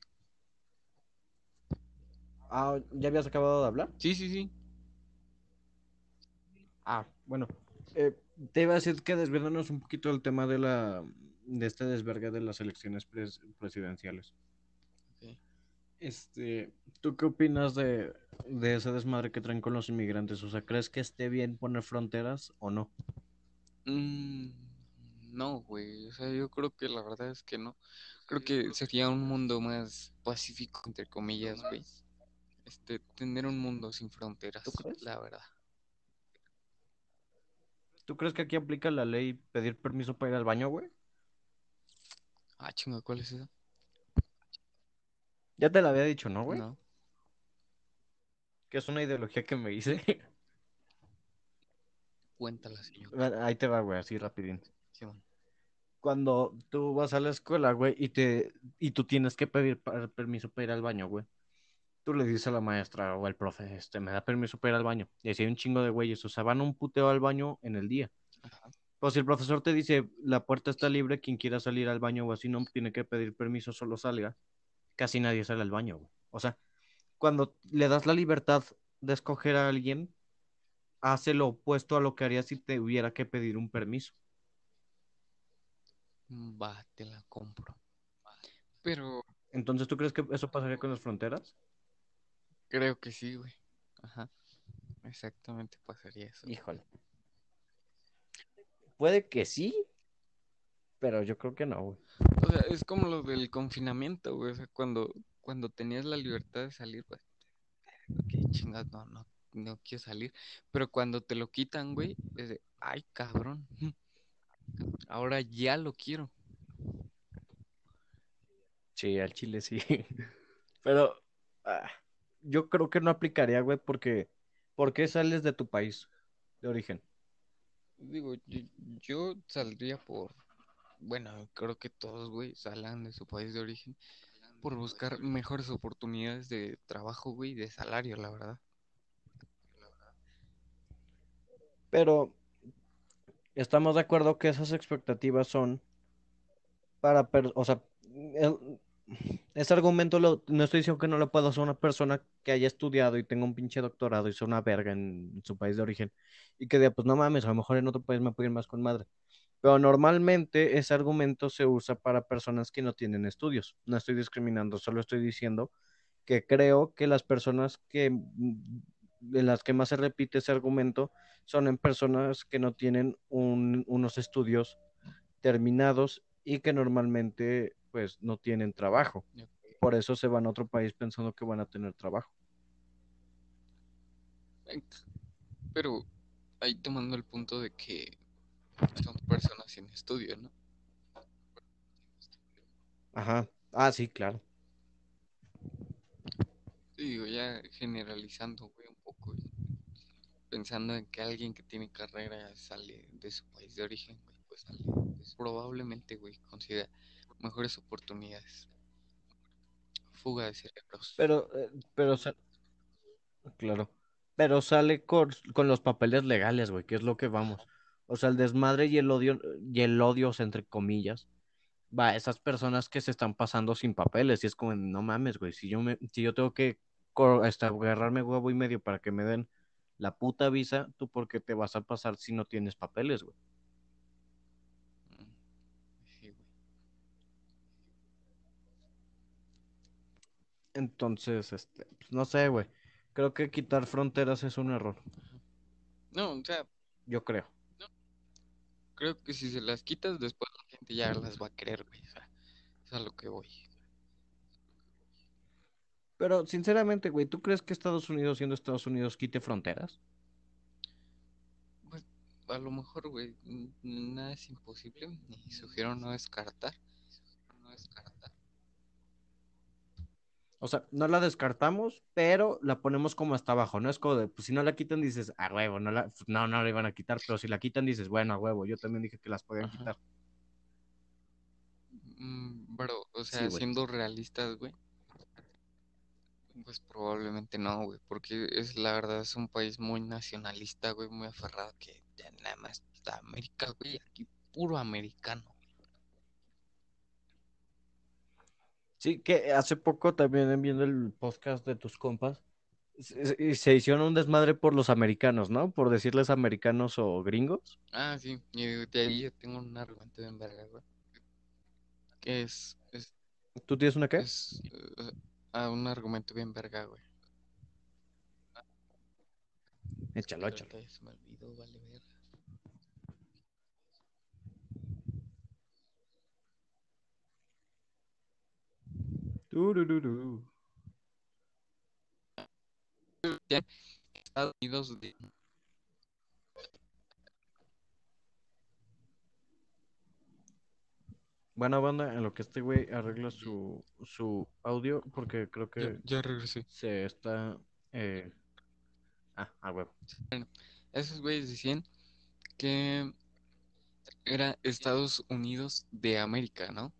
Ah, ¿ya habías acabado de hablar? Sí, sí, sí. Ah, bueno, eh, te iba a decir que desviándonos un poquito del tema de la, de este desvergue de las elecciones pres- presidenciales. Este, ¿tú qué opinas de, de ese desmadre que traen con los inmigrantes? O sea, ¿crees que esté bien poner fronteras o no? Mm, no, güey. O sea, yo creo que la verdad es que no. Creo que sería un mundo más pacífico, entre comillas, güey. Este, tener un mundo sin fronteras, la verdad. ¿Tú crees que aquí aplica la ley pedir permiso para ir al baño, güey? Ah, chinga, ¿cuál es esa? Ya te la había dicho, ¿no, güey? No. Que es una ideología que me hice. (laughs) Cuéntala, señor. Ahí te va, güey, así rapidín. Simón. Cuando tú vas a la escuela, güey, y te y tú tienes que pedir permiso para ir al baño, güey. Tú le dices a la maestra o al profe, este, me da permiso para ir al baño. Y así hay un chingo de güeyes, o sea, van un puteo al baño en el día. Ajá. Pues si el profesor te dice, la puerta está libre, quien quiera salir al baño o así no tiene que pedir permiso, solo salga. Casi nadie sale al baño, güey. O sea, cuando le das la libertad de escoger a alguien, hace lo opuesto a lo que haría si te hubiera que pedir un permiso. Va, te la compro. Pero Entonces, ¿tú crees que eso pasaría con las fronteras? Creo que sí, güey. Ajá. Exactamente pasaría eso. Híjole. Puede que sí, pero yo creo que no, güey. O sea, es como lo del confinamiento, güey. O sea, cuando, cuando tenías la libertad de salir, pues, ok, chingas, no, no, no quiero salir. Pero cuando te lo quitan, güey, es de, ay, cabrón. (laughs) Ahora ya lo quiero. Sí, al chile sí. (laughs) Pero ah, yo creo que no aplicaría, güey, porque ¿por qué sales de tu país de origen? Digo, yo, yo saldría por, bueno, creo que todos, güey, salgan de su país de origen por buscar mejores oportunidades de trabajo, güey, de salario, la verdad. Pero estamos de acuerdo que esas expectativas son para, per- o sea, el- ese argumento lo- no estoy diciendo que no lo pueda hacer una persona que haya estudiado y tenga un pinche doctorado y sea una verga en su país de origen y que diga, pues no mames, a lo mejor en otro país me puedo ir más con madre. Pero normalmente ese argumento se usa para personas que no tienen estudios. No estoy discriminando, solo estoy diciendo que creo que las personas que mm, de las que más se repite ese argumento son en personas que no tienen un- unos estudios terminados y que normalmente pues no tienen trabajo. Por eso se van a otro país pensando que van a tener trabajo. Pero ahí tomando el punto de que son personas sin estudio, ¿no? Ajá. Ah, sí, claro. Sí, digo, ya generalizando, güey, un poco. Pensando en que alguien que tiene carrera sale de su país de origen, güey, pues pues, probablemente, güey, considera mejores oportunidades. Fuga de cerebros. Pero, eh, pero, claro. Pero sale con, con los papeles legales, güey, que es lo que vamos. O sea, el desmadre y el odio, y el odio, entre comillas, va, esas personas que se están pasando sin papeles, y es como, no mames, güey, si yo me, si yo tengo que co- este, agarrarme huevo y medio para que me den la puta visa, ¿tú por qué te vas a pasar si no tienes papeles, güey? Mm, Sí, güey. Entonces, este, pues, no sé, güey. Creo que quitar fronteras es un error, No, o sea, yo creo. creo que si se las quitas, después la gente ya las va a querer, güey. O sea, es a lo que voy. Pero, sinceramente, güey, ¿tú crees que Estados Unidos, siendo Estados Unidos, quite fronteras? Pues, a lo mejor, güey, nada es imposible, ni sugiero no descartar. No descartar. O sea, no la descartamos, pero la ponemos como hasta abajo, ¿no? Es como de, pues si no la quitan, dices, a huevo, no la, pues, no, no la iban a quitar, pero si la quitan, dices, bueno, a huevo, yo también dije que las podían Ajá. quitar. Mm, Bro, o sea, siendo realistas, güey, pues probablemente no, güey, porque es la verdad es un país muy nacionalista, güey, muy aferrado que ya nada más está América, güey, aquí puro americano. Sí, que hace poco también viendo el podcast de tus compas, se, se- hicieron un desmadre por los americanos, ¿no? Por decirles americanos o gringos. Ah, sí, y de ahí yo tengo un argumento bien verga, güey, que es, es, ¿Tú tienes una qué? es ah, un argumento bien verga, güey. Échalo, échalo. se me olvidó, vale verga. Estados Unidos de- Buena banda, en lo que este güey arregla su, su audio, porque creo que ya regresé. se está... eh, Ah, a huevo. Esos güeyes decían que era Estados Unidos de América, ¿no?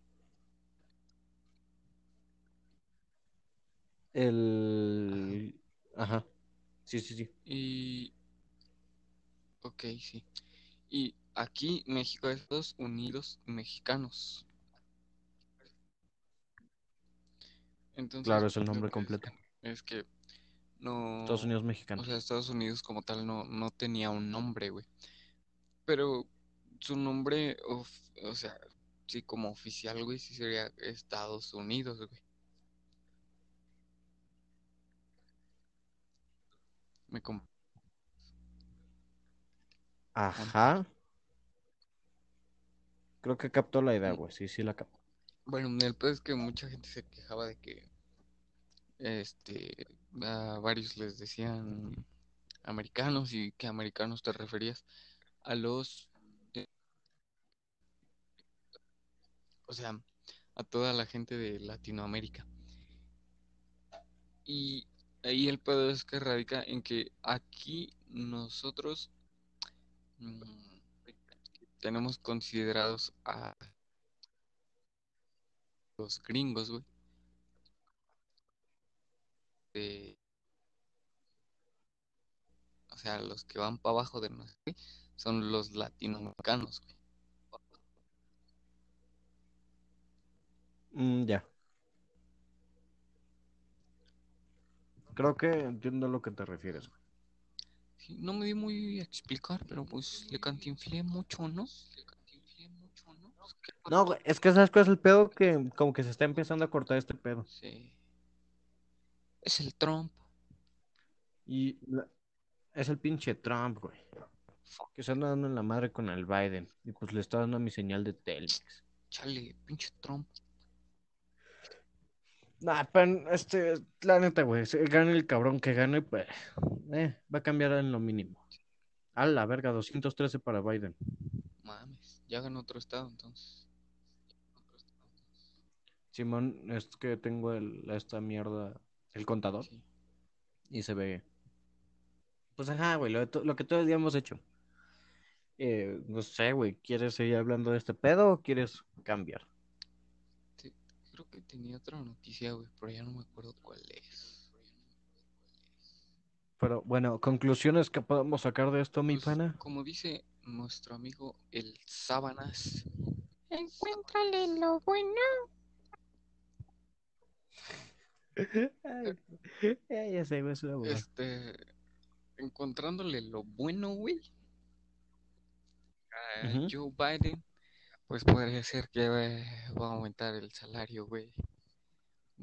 El... Ajá. Sí, sí, sí. Y... Ok, sí. Y aquí México es Estados Unidos mexicanos. Entonces, Claro, es el nombre completo. es que no... Estados Unidos O mexicanos. sea, Estados Unidos como tal no, no tenía un nombre, güey. Pero su nombre, of- o sea, sí, como oficial, güey, sí sería Estados Unidos, güey. Me com- Ajá. Creo que captó la idea, Mm. güey. Sí, sí la captó. Bueno, el peor es que mucha gente se quejaba de que, este, a varios les decían americanos y que americanos te referías a los, eh, o sea, a toda la gente de Latinoamérica. Y ahí el pedo es que radica en que aquí nosotros mm, tenemos considerados a los gringos, güey, de- o sea, los que van para abajo de nosotros, son los latinoamericanos, güey. Mm, ya. Creo que entiendo a lo que te refieres, güey. Sí, no me di muy a explicar, pero pues le cantinflé mucho, ¿no? Le cantinflé mucho, ¿no? Pues, ¿qué No, güey, es que sabes cuál es el pedo que como que se está empezando a cortar este pedo. Sí. Es el Trump. Y la- es el pinche Trump, güey. Que se anda dando en la madre con el Biden. Y pues le está dando mi señal de Telmex. Chale, pinche Trump. Nah, pero este, la neta, güey, si gane el cabrón que gane, pues, eh, va a cambiar en lo mínimo. A la verga, 213 para Biden. Mames, ya ganó otro estado entonces. Simón, es que tengo el, esta mierda, el contador, Sí. y se ve. Pues ajá, güey, lo, lo que todo el día hemos hecho. Eh, no sé, güey, ¿quieres seguir hablando de este pedo o quieres cambiar? Creo que tenía otra noticia, güey, pero ya no me acuerdo cuál es. Pero bueno, conclusiones que podemos sacar de esto, mi Pues, pana. como dice nuestro amigo el Sábanas, Encuéntrale lo bueno. (laughs) Ay, ya sé, es una este, encontrándole lo bueno, güey, a Ujú. Joe Biden, pues podría ser que eh, va a aumentar el salario, güey,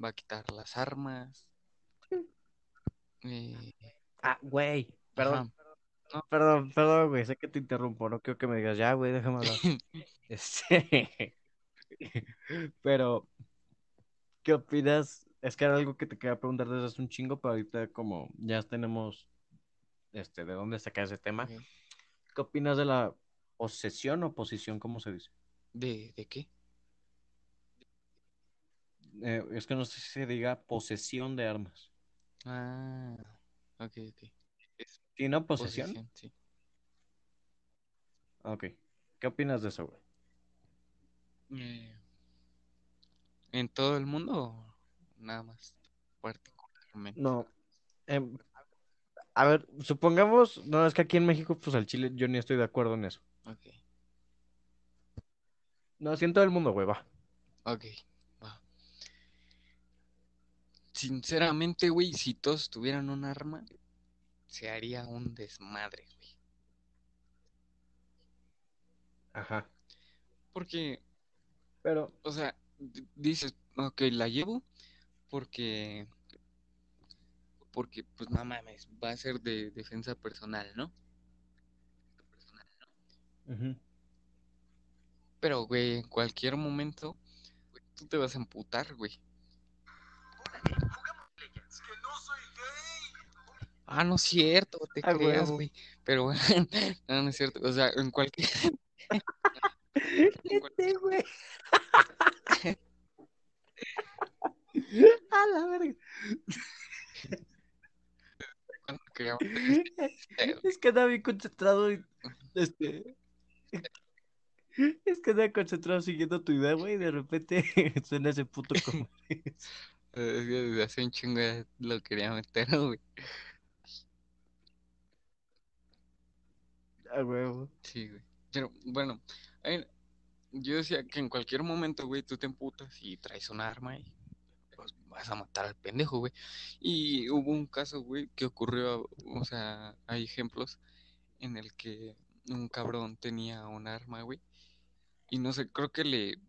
va a quitar las armas, eh, Ah, güey, perdón, ajá, perdón, perdón, güey, sé que te interrumpo, no quiero que me digas, ya, güey, déjame hablar. (laughs) Este, (laughs) pero, ¿qué opinas? Es que era algo que te quería preguntar desde hace un chingo, pero ahorita como ya tenemos, este, de dónde sacar ese tema. ¿Qué opinas de la posesión o posición, cómo se dice? ¿De, de qué? Eh, es que no sé si se diga posesión de armas. Ah, ok, ok. Es ¿Sí, no? ¿Posesión? posesión, sí. Ok. ¿Qué opinas de eso, güey? Eh, ¿En todo el mundo o nada más particularmente? No. em, a ver, supongamos, no, es que aquí en México, pues al Chile yo ni estoy de acuerdo en eso. Ok, No, sí en todo el mundo, güey, va. ok, va. Sinceramente, güey, si todos tuvieran un arma, se haría un desmadre, güey. Ajá. Porque, Pero, o sea, dices, ok, la llevo porque, porque, pues no mames, va a ser de defensa personal, ¿no? ujú. Pero, güey, en cualquier momento, tú te vas a emputar, güey. Ah, no es cierto, te A creas, güey. Pero, (laughs) no, no es cierto. O sea, en cualquier... (laughs) Este, güey. (laughs) A la verga. este, Es que andaba bien concentrado y, este... (laughs) Es que andaba concentrado siguiendo tu idea, güey, y de repente (laughs) suena ese puto (laughs) que desde hace un chingo ya lo quería meter, güey. A huevo. Sí, güey. Pero, bueno, eh, yo decía que en cualquier momento, güey, tú te emputas y traes un arma y pues vas a matar al pendejo, güey. Y hubo un caso, güey, que ocurrió, o sea, hay ejemplos en el que un cabrón tenía un arma, güey. Y no sé, creo que le,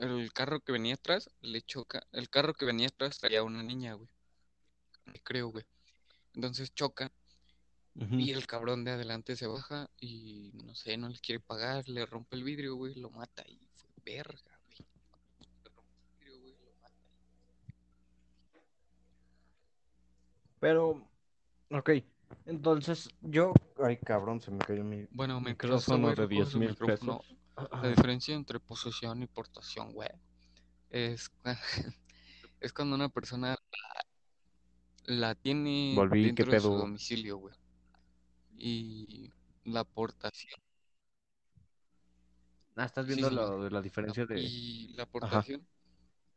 el carro que venía atrás le choca, el carro que venía atrás traía una niña, güey. Creo, güey. Entonces choca y el cabrón de adelante se baja y no sé, no le quiere pagar, le rompe el vidrio, güey, lo mata y fue verga, güey. Le rompe el vidrio, güey, lo mata. Pero, ok, entonces yo... Ay, cabrón, se me cayó mi Bueno, micrófono güey de recoge 10 su mil micrófono, pesos. La diferencia entre posesión y portación, güey, es, (laughs) es cuando una persona la, la tiene Volví, dentro ¿qué de su domicilio, güey. Y la portación, Ah, estás viendo sí, lo de la diferencia de... y la portación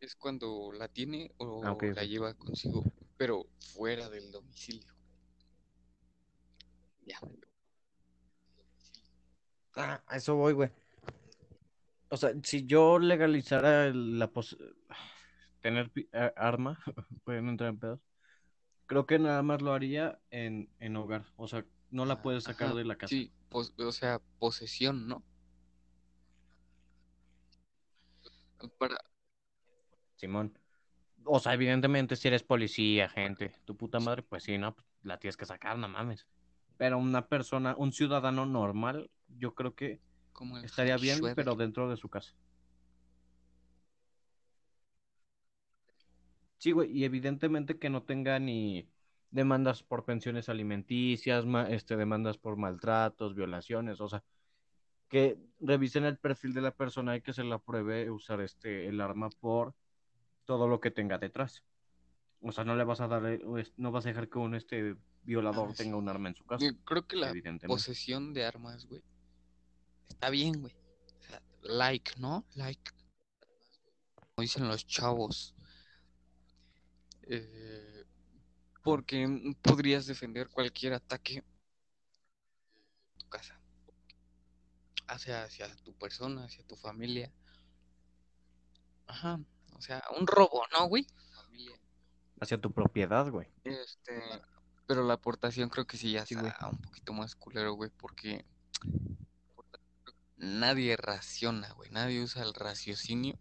es cuando la tiene o Ah, ok, la lleva consigo, pero fuera del domicilio. Ya. Ah, a eso voy, güey. O sea, si yo legalizara la pos... (sighs) tener arma, (laughs) pueden entrar en pedos. Creo que nada más lo haría en, en hogar. O sea, no la puedes sacar Ajá, de la casa. Sí, pos- o sea, posesión, ¿no? Para, Simón. O sea, evidentemente, si eres policía, gente, tu puta madre, pues sí, ¿no? La tienes que sacar, no mames. Pero una persona, un ciudadano normal, yo creo que como el estaría bien, pero dentro de su casa. Sí, güey, y evidentemente que no tenga ni demandas por pensiones alimenticias, este, demandas por maltratos, violaciones, o sea, que revisen el perfil de la persona y que se le apruebe usar este el arma por todo lo que tenga detrás. O sea, no le vas a dar, eh, no vas a dejar que un este violador Ah, sí. tenga un arma en su casa, Yo Creo que la posesión de armas, güey, está bien, güey. Like, ¿no? Like. Como dicen los chavos. Eh, porque podrías defender cualquier ataque tu casa. Hacia, hacia tu persona, hacia tu familia. Ajá. O sea, un robo, ¿no, güey? Familia. Hacia tu propiedad, güey. Este, pero la aportación creo que sí ya Sí, está un poquito más culero, güey, porque nadie raciona, güey, nadie usa el raciocinio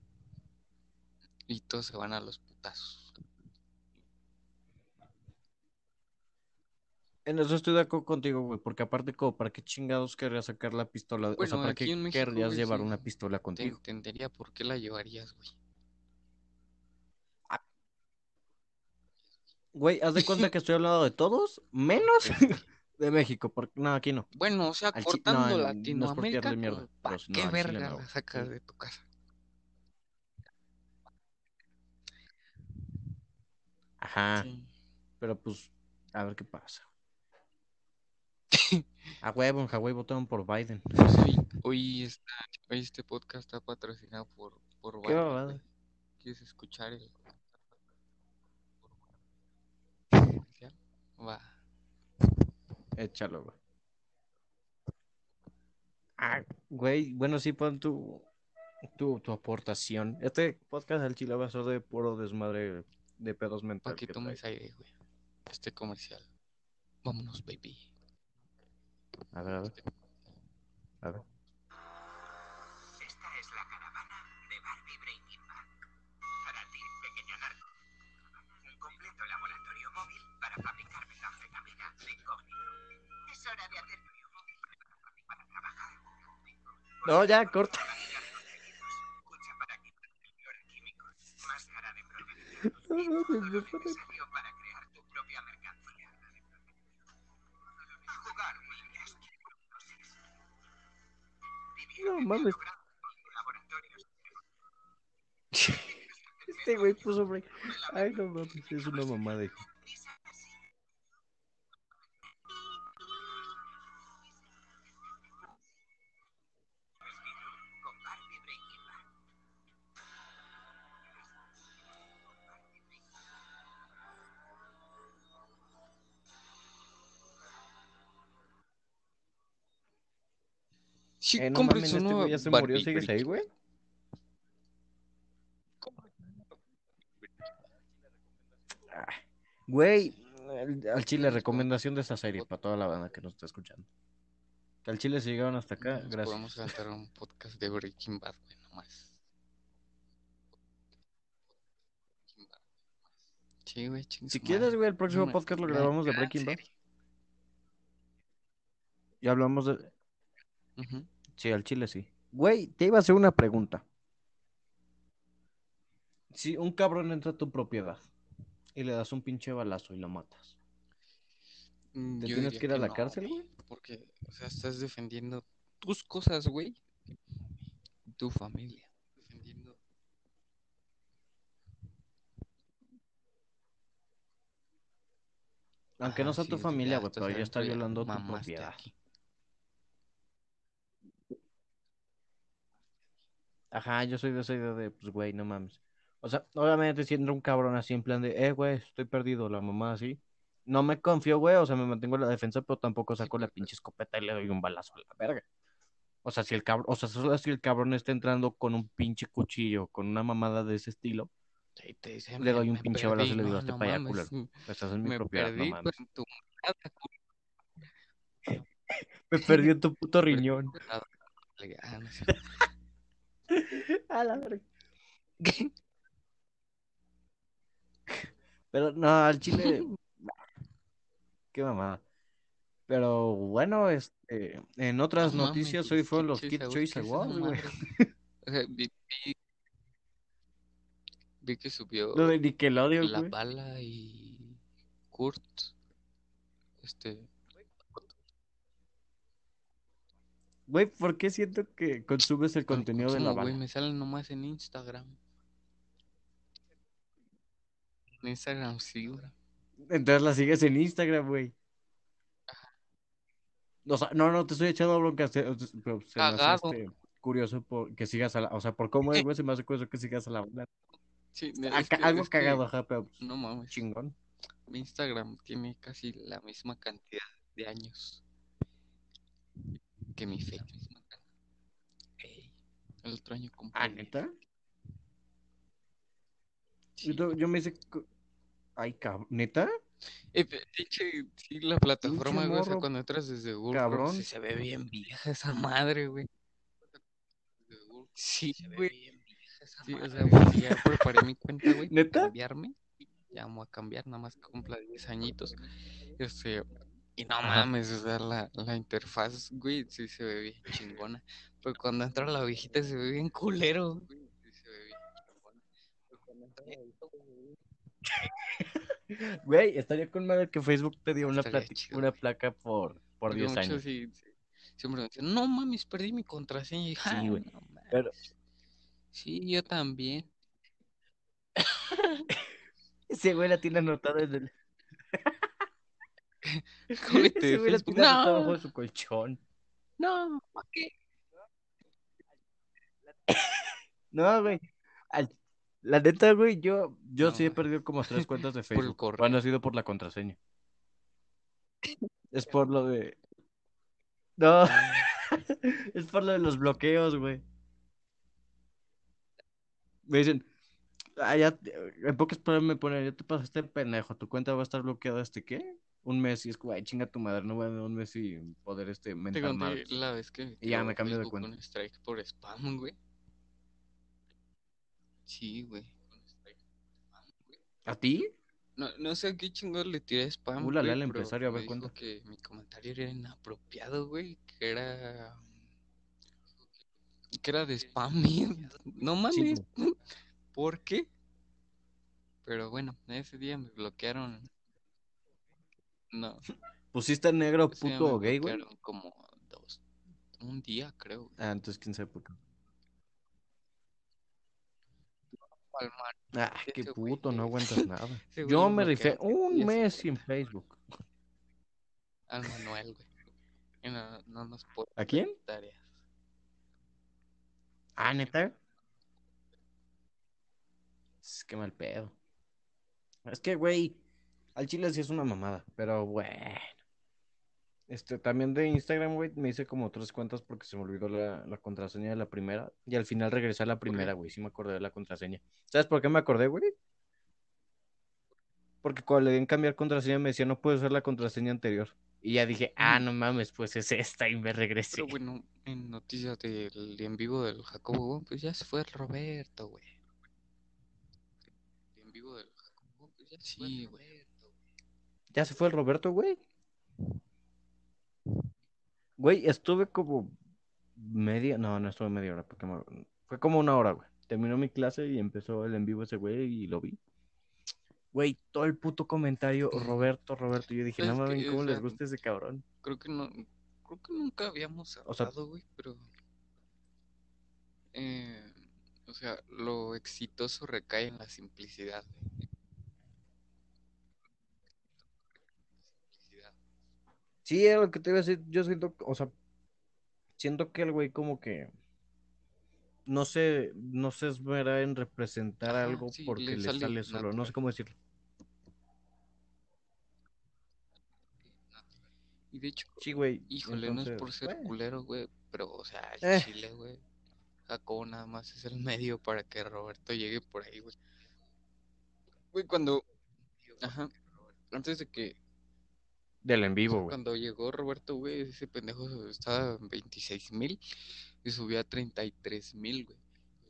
y todos se van a los putazos. En eso estoy de acuerdo contigo, güey, porque aparte, como, ¿para qué chingados querrías sacar la pistola? o sea, ¿para qué México, querrías güey, llevar sí una pistola Te contigo? entendería por qué la llevarías, güey. Güey, haz de cuenta que estoy hablando de todos, menos (laughs) de México, porque no, aquí no. Bueno, o sea, Al cortando no, no es por Latinoamérica, tirarle mierda, como, pero ¿pa' sí, no, qué verga no, la sacas de tu casa? Ajá, Sí. pero pues, a ver qué pasa. A huevo, en Hawái votaron por Biden. Pues hoy, está, hoy este podcast está patrocinado por, por Qué Biden, babada. güey. ¿Quieres escuchar el? (laughs) Va. Échalo, güey. Ah, güey, bueno, sí, pon tu, tu, tu aportación. Este podcast al chile va a ser de puro desmadre de pedos mentales. que tomes aire, güey. Este comercial. Vámonos, baby. A ver, a ver. A ver. Jugar, niñas. Vivir No mames. (laughs) Este güey puso break. Ay, no mames, es una mamada. Sí, Eh, no mames, este ya se murió. Barbie ¿Sigues ahí, güey? Ah, Güey, al, chile, recomendación de esta serie para toda la banda que nos está escuchando. Que al chile se llegaron hasta acá, Nos gracias. Podemos aventar un podcast de Breaking Bad, güey, nomás. Sí, güey, Si quieres, güey, el próximo Una podcast lo grabamos de Breaking Bad. Y hablamos de. Ujú. Sí, al chile sí. Güey, te iba a hacer una pregunta. Si un cabrón entra a tu propiedad y le das un pinche balazo y lo matas, Mm, ¿te yo tienes que ir a la no, cárcel, güey? Porque, o sea, estás defendiendo tus cosas, güey. Tu familia. Defendiendo. Aunque no sea sí, tu familia, güey, pero ya está violando tu propiedad. aquí. Ajá, yo soy de esa idea de, pues, güey, no mames. O sea, obviamente si entra un cabrón así en plan de, eh, güey, estoy perdido, la mamá así. No me confío, güey, o sea, me mantengo en la defensa, pero tampoco saco la pinche escopeta y le doy un balazo a la verga. O sea, si el cabrón, o sea, solo si el cabrón está entrando con un pinche cuchillo, con una mamada de ese estilo, Sí, te dice, Le "Me- doy un pinche balazo y perdí". le digo, "Hazte no pa' allá, culero". estás en mi propiedad, no mames. tu. (laughs) Me perdí en tu puto (laughs) riñón. (laughs) A la verga. Pero no, al chile. Qué mamada. Pero bueno, este, en otras No noticias, hoy fueron los Kid Choice Choice ¿qué es esa Awards, güey. O sea, (laughs) vi- vi- Vi que subió Lo de Nickelodeon, La güey. Bala y Kurt. Este, Güey, ¿por qué siento que consumes el ¿cuál contenido de la consumo, güey? Me salen nomás en Instagram. En Instagram sí, güey. Entonces la sigues en Instagram, güey. O sea, no, no, te estoy echando bronca, se- pero se me hace este, curioso por, que sigas a la, o sea, por cómo es, güey, se me hace curioso que sigas a la bala. Sí, que- algo cagado, ajá, pero pues, No mames. chingón. Mi Instagram tiene casi la misma cantidad de años que mi Facebook. Ey, el otro año cumplí Ah, 10. ¿neta? Sí. Yo, yo me hice... Ay, cabrón, ¿neta? Eh, sí, la plataforma, güey, o sea, morro, cuando entras desde Google cabrón. Sí se ve bien vieja esa madre, güey. Sí, güey. Sí, o sea, ya preparé mi cuenta, güey, para ¿Neta? cambiarme. Ya vamos a cambiar, nada más que cumpla 10 añitos. Este, y no Ajá. mames, o sea, la, la interfaz, güey, sí se ve bien chingona. Pero cuando entra la viejita se ve bien culero. güey, sí se ve bien chingona. Pero cuando entra la viejita, se ve bien (laughs) Güey, estaría con madre que Facebook te dio una, chido, una placa por, por Porque 10 muchos años. sí- sí- siempre me dicen, no mames, perdí mi contraseña. Y, "Ah, güey. no Pero- mames". Sí, yo también. (laughs) Ese güey la tiene anotada en el... De Facebook. abajo No, de su colchón. no, ¿para qué? No, güey. al- La neta, güey, yo, yo No, sí he güey. perdido como tres cuentas de (laughs) Facebook. correo. Cuando ha sido por la contraseña. Es por lo de... No, (laughs) es por lo de los bloqueos, güey. Me dicen, ah, ya, en pocas palabras me ponen, ya te pasaste pendejo, tu cuenta va a estar bloqueada este qué? Un mes, y es como, ay, chinga tu madre, no voy a un mes sin poder este conté madres. la vez que Y ya me cambio de cuenta. un strike por spam, güey. Sí, güey. ¿A ti? No, no sé a qué chingados le tiré spam, Uh, la, la, güey, pero empresario, a ver, cuenta. que mi comentario era inapropiado, güey, que era... que era de spam. (laughs) No Sí, mames, ¿por qué? Pero bueno, ese día me bloquearon. No, ¿Pusiste negro puto gay, güey? como dos, un día creo. güey. Ah, entonces quién sabe por qué. Ah, qué güey puto, no le- aguantas (laughs) nada. Yo me rifé un mes sin Facebook. Al Manuel, güey. Y no, no nos pone ¿A quién? tareas. Ah, neta. Es que mal pedo. Es que, güey, al chile sí es una mamada, pero bueno. Este, también de Instagram, güey, me hice como tres cuentas porque se me olvidó la, la contraseña de la primera. Y al final regresé a la primera, güey, sí me acordé de la contraseña. ¿Sabes por qué me acordé, güey? Porque cuando le di en cambiar contraseña me decía, no puedes usar la contraseña anterior. Y ya dije, ah, no mames, pues es esta y me regresé. Pero bueno, en noticias del en vivo del Jacobo, pues ya se fue el Roberto, güey. En vivo del Jacobo, pues ya se fue el Sí. Roberto, güey. ¿Ya se fue el Roberto, güey? Güey, estuve como media, no, no estuve media hora, porque me- fue como una hora, güey. Terminó mi clase y empezó el en vivo ese güey y lo vi. Güey, todo el puto comentario, Roberto, Roberto. Yo dije, no mames, o ¿cómo les gusta ese cabrón? Creo que no, creo que nunca habíamos O sea- hablado, güey, pero eh, o sea, lo exitoso recae en la simplicidad, güey. Sí, era lo que te iba a decir. Yo siento, o sea, siento que el güey como que no se, no se esmera en representar algo sí, porque le le sale sale solo. No sé cómo decirlo. Y de hecho, Sí, güey. Híjole, no es por ser bueno. culero, güey, pero, o sea, al Eh. Chile, güey, Jacobo nada más es el (laughs) medio para que Roberto llegue por ahí, güey. Güey, cuando, ajá, antes de que, Del en vivo, güey. cuando llegó Roberto, güey, ese pendejo estaba en 26 mil y subió a 33 mil, güey.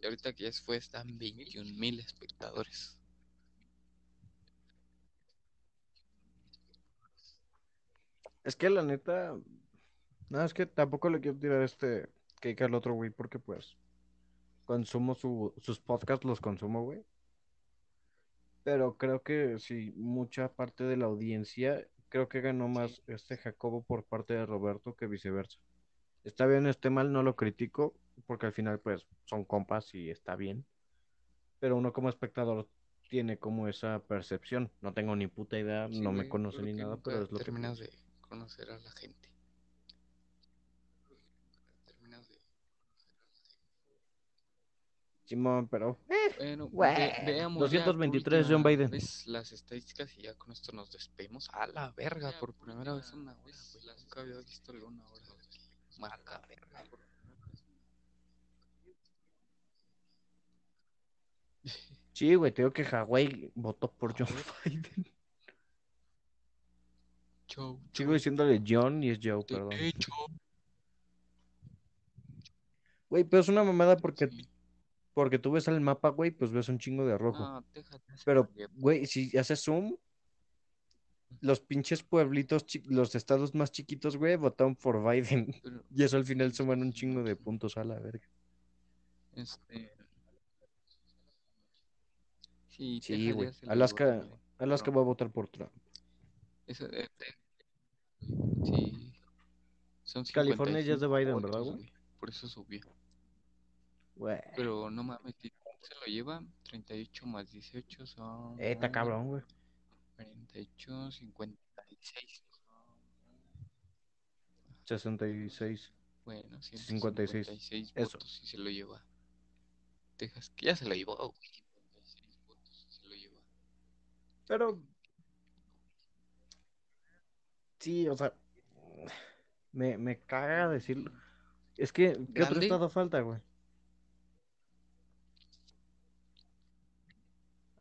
Y ahorita que ya se fue, están 21 mil espectadores. Es que la neta, no, es que tampoco le quiero tirar este cake al otro güey porque pues consumo su, sus podcasts, los consumo, güey. Pero creo que sí, mucha parte de la audiencia, creo que ganó más este Jacobo por parte de Roberto que viceversa. Está bien, esté mal, no lo critico, porque al final pues son compas y está bien. Pero uno como espectador tiene como esa percepción. No tengo ni puta idea, Sí, no me conoce ni nada, pero es lo que terminas de conocer a la gente. Terminas de Simón, pero Bueno, Bueno, ve- veamos ya tu 223 John Biden. las estadísticas y ya con esto nos despedimos. A la verga, por primera vez una hora, güey. Nunca había visto una hora. Marca verga. sí, güey, te digo que Hawái votó por John Biden. Chau, Sigo diciéndole John y es Joe, De perdón. Güey, pero es una mamada porque, sí. Porque tú ves el mapa, güey, pues ves un chingo de rojo. No, Pero, güey, si haces zoom, los pinches pueblitos, los estados más chiquitos, güey, votaron por Biden. Pero, (laughs) Y eso al final suman un chingo de puntos a la verga. este. Sí, Sí, güey. Alaska. Alaska Trump. va a votar por Trump. Eso, eh, eh, sí. Son California ya es de 55 Biden, ¿verdad, güey? Por eso subió. Güey. Pero no mames, se lo lleva 38 más 18 son. Eh, está cabrón, güey. 48, 56. 66. Bueno, 56. 156 Eso. votos si se lo lleva. Texas, que ya se lo llevó, güey. 56 votos si se lo lleva. Pero. Sí, o sea. Me, me caga decirlo. Es que, ¿qué otro ¿Grande? estado falta, güey?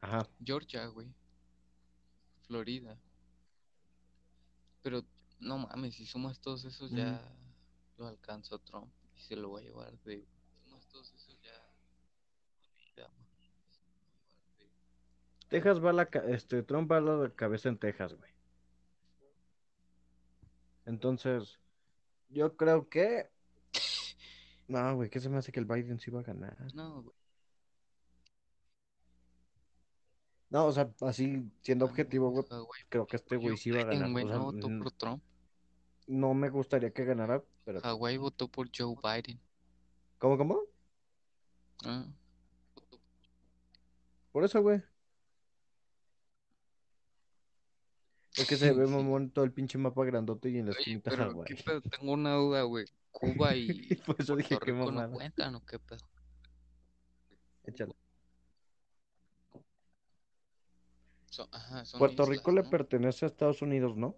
Ajá. Georgia, güey. Florida. Pero no mames, si sumas todos esos ya lo alcanzó Trump y se lo va a llevar de. Sumas todos esos ya. Texas va a la. Este, Trump va a la cabeza en Texas, güey. Entonces, yo creo que. (laughs) No, güey, ¿qué se me hace que el Biden sí va a ganar? No, güey. No, o sea, así, siendo Ah, objetivo, güey, creo que este por güey sí va a ganar. güey, O sea, no votó por Trump. no me gustaría que ganara, pero. Hawái votó por Joe Biden. ¿Cómo, cómo? Ah, Por eso, güey. Es que se ve (laughs) mamón todo el pinche mapa grandote y en la Oye, esquinita pero Hawái. ¿qué pedo? Tengo una duda, güey. ¿Cuba (laughs) y Por eso dije qué Rico no mamada. cuentan o qué pedo? Échale. Son- ajá, son Puerto islas, Rico le ¿no? pertenece a Estados Unidos, ¿no?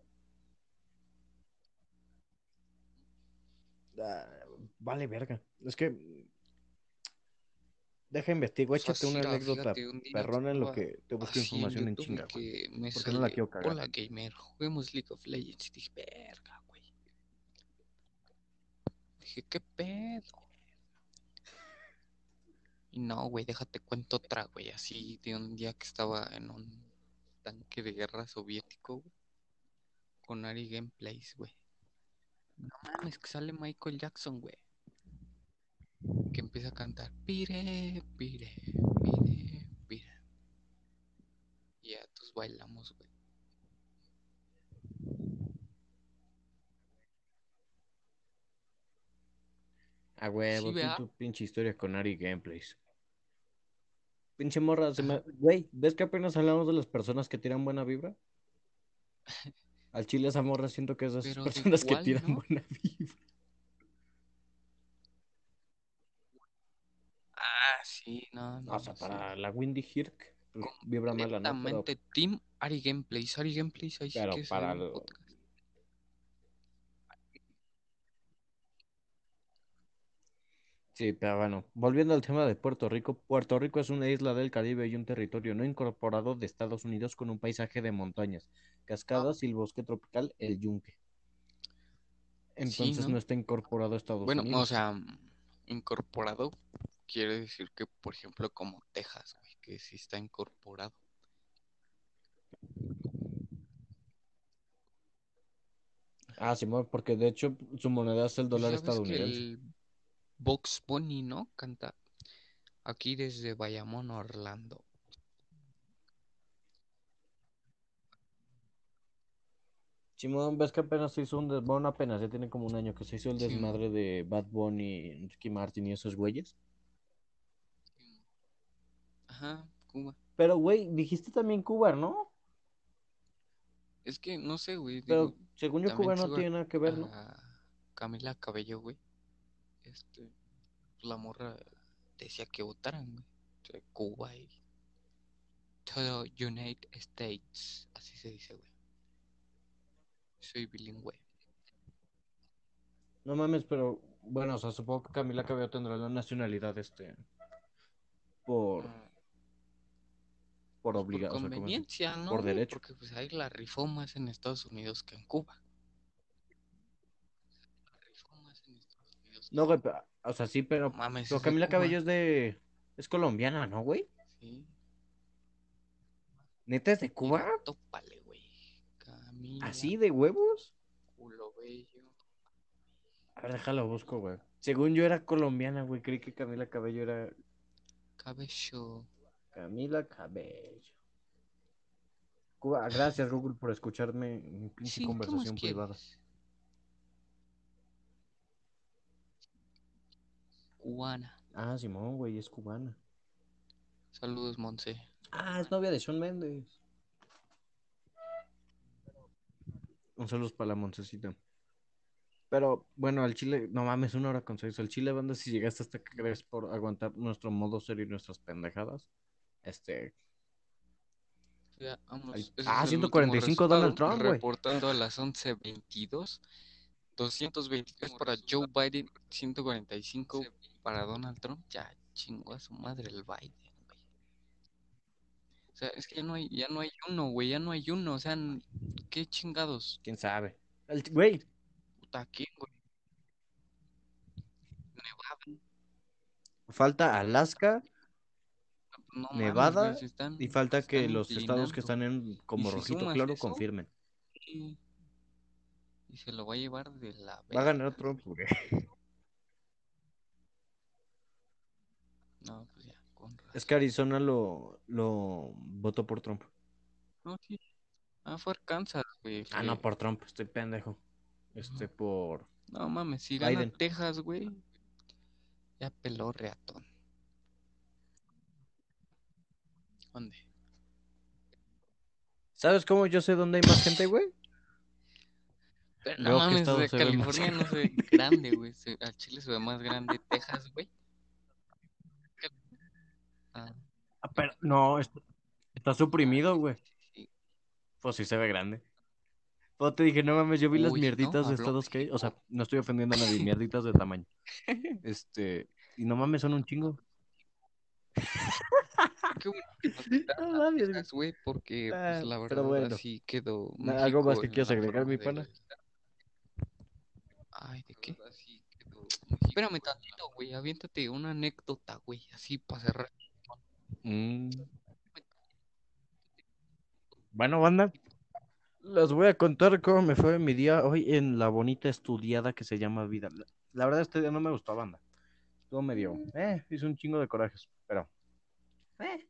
Ah, vale, verga. Es que. Deja investigo, échate una ah, anécdota fíjate, un perrona en lo que te busco así información en YouTube chinga, porque no la quiero cagar. Hola gamer, juguemos League of Legends. Y dije, verga, güey. Dije, ¿qué pedo? Y no, güey, déjate cuento otra, güey. Así de un día que estaba en un tanque de guerra soviético, güey. Con Ari Gameplays, güey. No mames, que sale Michael Jackson, güey. Que empieza a cantar Pire, pire, pire, pire. Y ya todos bailamos, güey. A huevo, Sí, tu pinche historia con Ari Gameplays. Pinche morra, se me... Güey, ¿ves que apenas hablamos de las personas que tiran buena vibra? (laughs) Al chile esa morra siento que es de esas Pero personas que tiran ¿no? buena (laughs) vibra. Ah, sí, no, no. O sea, sí. para la Windy Hirk, pues, vibra mala, ¿no? Pero, Team Ari Gameplays. Ari Gameplays, ahí sí que para podcast. Sí, pero bueno, volviendo al tema de Puerto Rico, Puerto Rico es una isla del Caribe y un territorio no incorporado de Estados Unidos con un paisaje de montañas, cascadas y el bosque tropical, el Yunque. Entonces ¿no? no está incorporado a Estados Bueno, Unidos. o sea, incorporado quiere decir que, por ejemplo, como Texas, güey, que sí está incorporado. Ah, sí, porque de hecho su moneda es el dólar ¿Sabes que estadounidense. Box Bunny, ¿no? Canta aquí desde Bayamón, Orlando. Simón, ves que apenas se hizo un desmadre, bueno, apenas, ya tiene como un año que se hizo el desmadre de Bad Bunny, Ricky Martin y esos güeyes. Ajá, Cuba. Pero, güey, dijiste también Cuba, ¿no? Es que no sé, güey. Pero según yo, Cuba no tiene nada que ver, ¿no? Camila Cabello, güey. Este, la morra decía que votaran, güey. O sea, Cuba y todo United States, así se dice, güey. Soy bilingüe. No mames, pero bueno, o sea, supongo que Camila Cabello tendrá la nacionalidad, este, por, Ah, por por obligación, o sea, ¿cómo se- conveniencia, ¿no? por derecho. Porque pues ahí la rifó más en Estados Unidos que en Cuba. La rifó más en Estados Unidos que No, güey, pero- o sea, sí, pero, mames, pero Camila. Cabello es de, es colombiana, ¿no, güey? Sí. ¿Neta es de Cuba? Tópale, güey. Camila. ¿Así de huevos? Culo bello. A ver, déjalo busco, güey. Según yo era colombiana, güey, creí que Camila Cabello era Cabello. Camila Cabello. Cuba, gracias Google por escucharme en pinche Sí, ¿qué más conversación privada. quieres? Cubana. Ah, Simón, güey, es cubana. Saludos, Monse. Ah, es novia de Shawn Mendes. Un saludo para la Moncecita. Pero bueno, al Chile, no mames, una hora con seis. Al Chile, banda, si llegaste hasta que crees por aguantar nuestro modo serio y nuestras pendejadas. Este, Ya, Ese es Ah, el 145 último Donald Trump, güey. Reportando a las 11.22. 223 para Joe Biden, 145 para Donald Trump. Ya chingó a su madre el Biden, güey. O sea, es que ya no hay, ya no hay uno, güey, ya no hay uno. O sea, qué chingados. quién sabe. El- Güey, Puta, ¿quién, güey? Nevada. falta Alaska No mames, Nevada, están- y falta que están los estados que están en como rojito claro eso, confirmen. Y, y se lo va a llevar de la Va a ganar Trump, güey. No, pues ya, con razón. Es que Arizona lo, lo votó por Trump. No, sí. Ah, fue Arkansas, güey. Ah, que- no, por Trump, estoy pendejo. Este, por... No mames, si gana Biden. Texas, güey. Ya peló reatón. ¿Dónde? ¿Sabes cómo yo sé dónde hay más gente, güey? Pero no que mames, más California no se ve grande, güey. A Chile se ve más grande Texas, güey. Ah, Ah, pero no, está, está suprimido, güey. Pues sí se ve grande. Pues te dije, no mames, yo vi las mierditas no, de estados que. O sea, (laughs) no estoy ofendiendo a nadie, mierditas de tamaño. (laughs) Este, y no mames, son un chingo. (laughs) Qué bueno que No güey. Porque Ah, pues, la pero verdad bueno. así quedó. ¿algo más que quieras la agregar, mi pana? Ay, ¿de qué? Espérame tantito, güey. Aviéntate una anécdota, güey. Así para cerrar. Mm. Bueno, banda, les voy a contar cómo me fue mi día hoy en la bonita estudiada que se llama vida. La, verdad, este día no me gustó, banda. Estuvo medio, eh, hizo un chingo de corajes, pero, eh,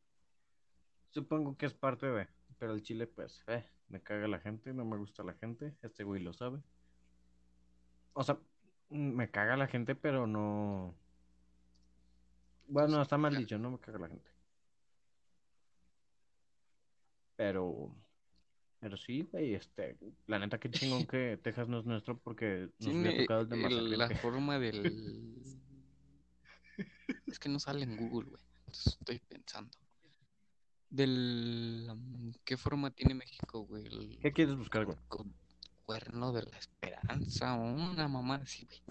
supongo que es parte de, pero el chile, pues, eh, me caga la gente, no me gusta la gente, este güey lo sabe. O sea, me caga la gente, pero no. Bueno, está mal dicho, no me caga la gente. Pero, pero sí, güey, este, la neta que chingón que Texas no es nuestro porque (laughs) nos hubiera tocado el de la forma del... (laughs) Es que no sale en Google, güey. Entonces estoy pensando. Del... ¿Qué forma tiene México, güey? El ¿Qué quieres buscar, güey? cu- cuerno de la esperanza o una mamá así, güey.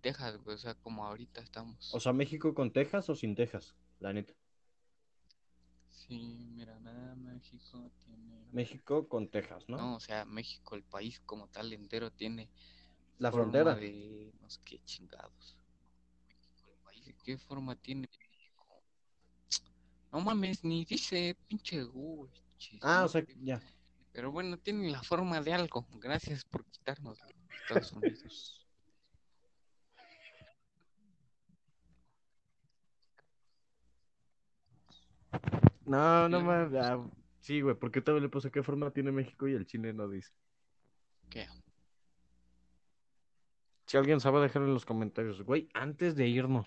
Texas, güey, o sea, como ahorita estamos. O sea, México con Texas o sin Texas, la neta. Sí, mira, nada, México tiene... México con Texas, ¿no? No, o sea, México, el país como tal entero tiene La frontera. de no sé qué chingados. México, el país, ¿de qué forma tiene México? No mames, ni dice pinche Google. Ah, o sea, ya. Pero bueno, tiene la forma de algo. Gracias por quitarnos Estados Unidos. (laughs) No, no Sí. me. ah, Sí, güey, porque todavía le puse qué forma tiene México y el Chile no dice. ¿Qué? Si alguien sabe, dejar en los comentarios. Güey, antes de irnos.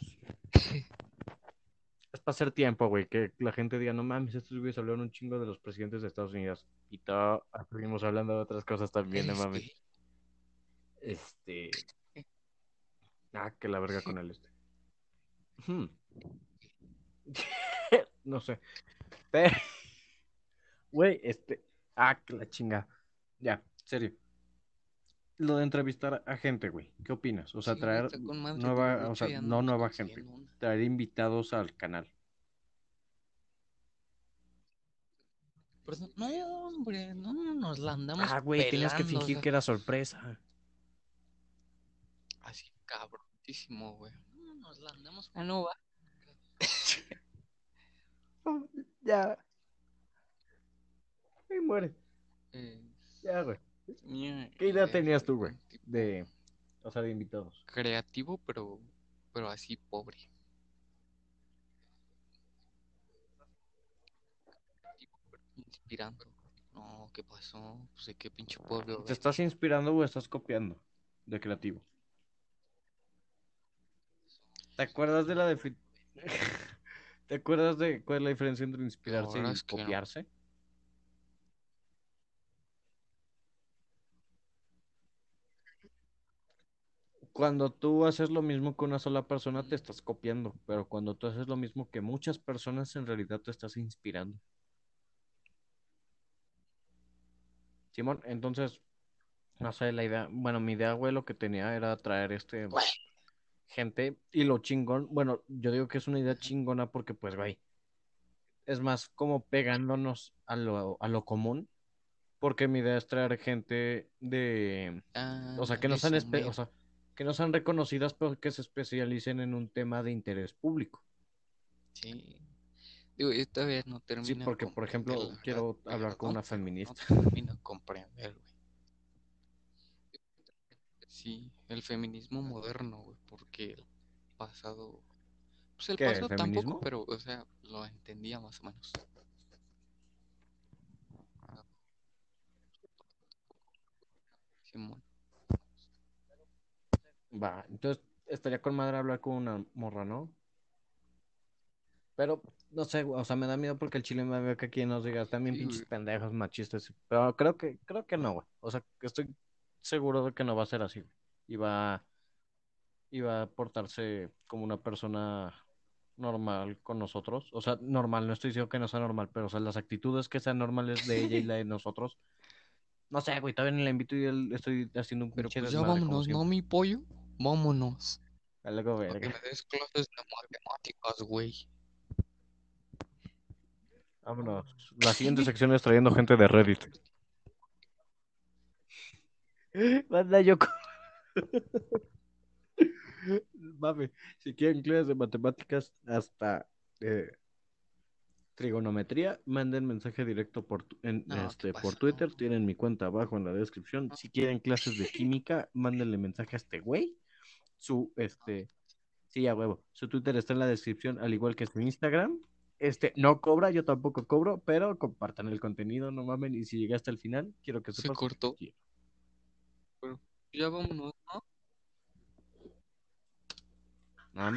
Es para hacer tiempo, güey, que la gente diga, no mames, estos güeyes hablaron un chingo de los presidentes de Estados Unidos. Y todo, seguimos hablando de otras cosas también, no mames. Este, Este. Ah, que la verga con el este. Hmm. No sé. Pero. (laughs) Güey, este. Ah, que la chinga. Ya, serio. Lo de entrevistar a gente, güey. ¿Qué opinas? O sea, sí, traer madre, nueva, o sea, no nueva gente, traer invitados al canal. No, hombre, no nos la andamos Ah, güey, tenías que o fingir sea, que era sorpresa. Así, cabronísimo, güey. No nos la andamos. Ah, no va. (laughs) Ya. Y muere. Eh, Ya, güey. ¿Qué idea eh, tenías tú, güey? De, o sea, de invitados. Creativo, pero, pero así pobre. Inspirando. No, ¿qué pasó? Pues de qué pinche pueblo. ¿Te estás inspirando o estás copiando de creativo? ¿Te acuerdas de la defi- (laughs) ¿Te acuerdas de cuál es la diferencia entre inspirarse y es que no. copiarse? Cuando tú haces lo mismo que una sola persona, te estás copiando, pero cuando tú haces lo mismo que muchas personas, en realidad te estás inspirando. Simón, entonces, no sé, la idea, bueno, mi idea, güey, lo que tenía era traer este gente y lo chingón, bueno, yo digo que es una idea chingona porque, pues, güey, es más como pegándonos a lo, a lo común, porque mi idea es traer gente de, o sea, que no sean, o sea, que no sean reconocidas, pero que se especialicen en un tema de interés público. Sí. Digo, yo todavía no termino. Sí, porque, por ejemplo, verdad, quiero hablar con una feminista. No termino de comprender, güey. Sí, el feminismo moderno, güey, porque el pasado. Pues el ¿Qué, el pasado tampoco, pero, o sea, lo entendía más o menos. Simón. Va, entonces estaría con madre hablar con una morra, ¿no? Pero, no sé, o sea, me da miedo porque el chile me ve que aquí nos diga también Sí, pinches güey. pendejos machistas. Pero creo que, creo que no, güey. O sea, estoy seguro de que no va a ser así. güey. Y va a portarse como una persona normal con nosotros. O sea, normal, no estoy diciendo que no sea normal, pero o sea, las actitudes que sean normales de ella y la de (laughs) nosotros. No sé, güey, todavía ni la invito y estoy haciendo un Pero pinche pues ya desmadre vámonos, ¿no, mi pollo? Vámonos. Algo Para que verga. me des clases de matemáticas, güey. Vámonos. La siguiente sección es trayendo gente de Reddit. (laughs) Manda yo con... (laughs) Si quieren clases de matemáticas hasta eh, trigonometría, manden mensaje directo por, tu- en, No, ¿qué este, por? Twitter. Tienen mi cuenta abajo en la descripción. Si quieren clases de química, mándenle mensaje a este güey. Su, este, sí, a huevo. Su Twitter está en la descripción, al igual que su Instagram. Este, no cobra, yo tampoco cobro, pero compartan el contenido, no mamen. Y si llegaste al final, quiero que Se sepas cortó. Quiero. Ya vámonos, ¿no?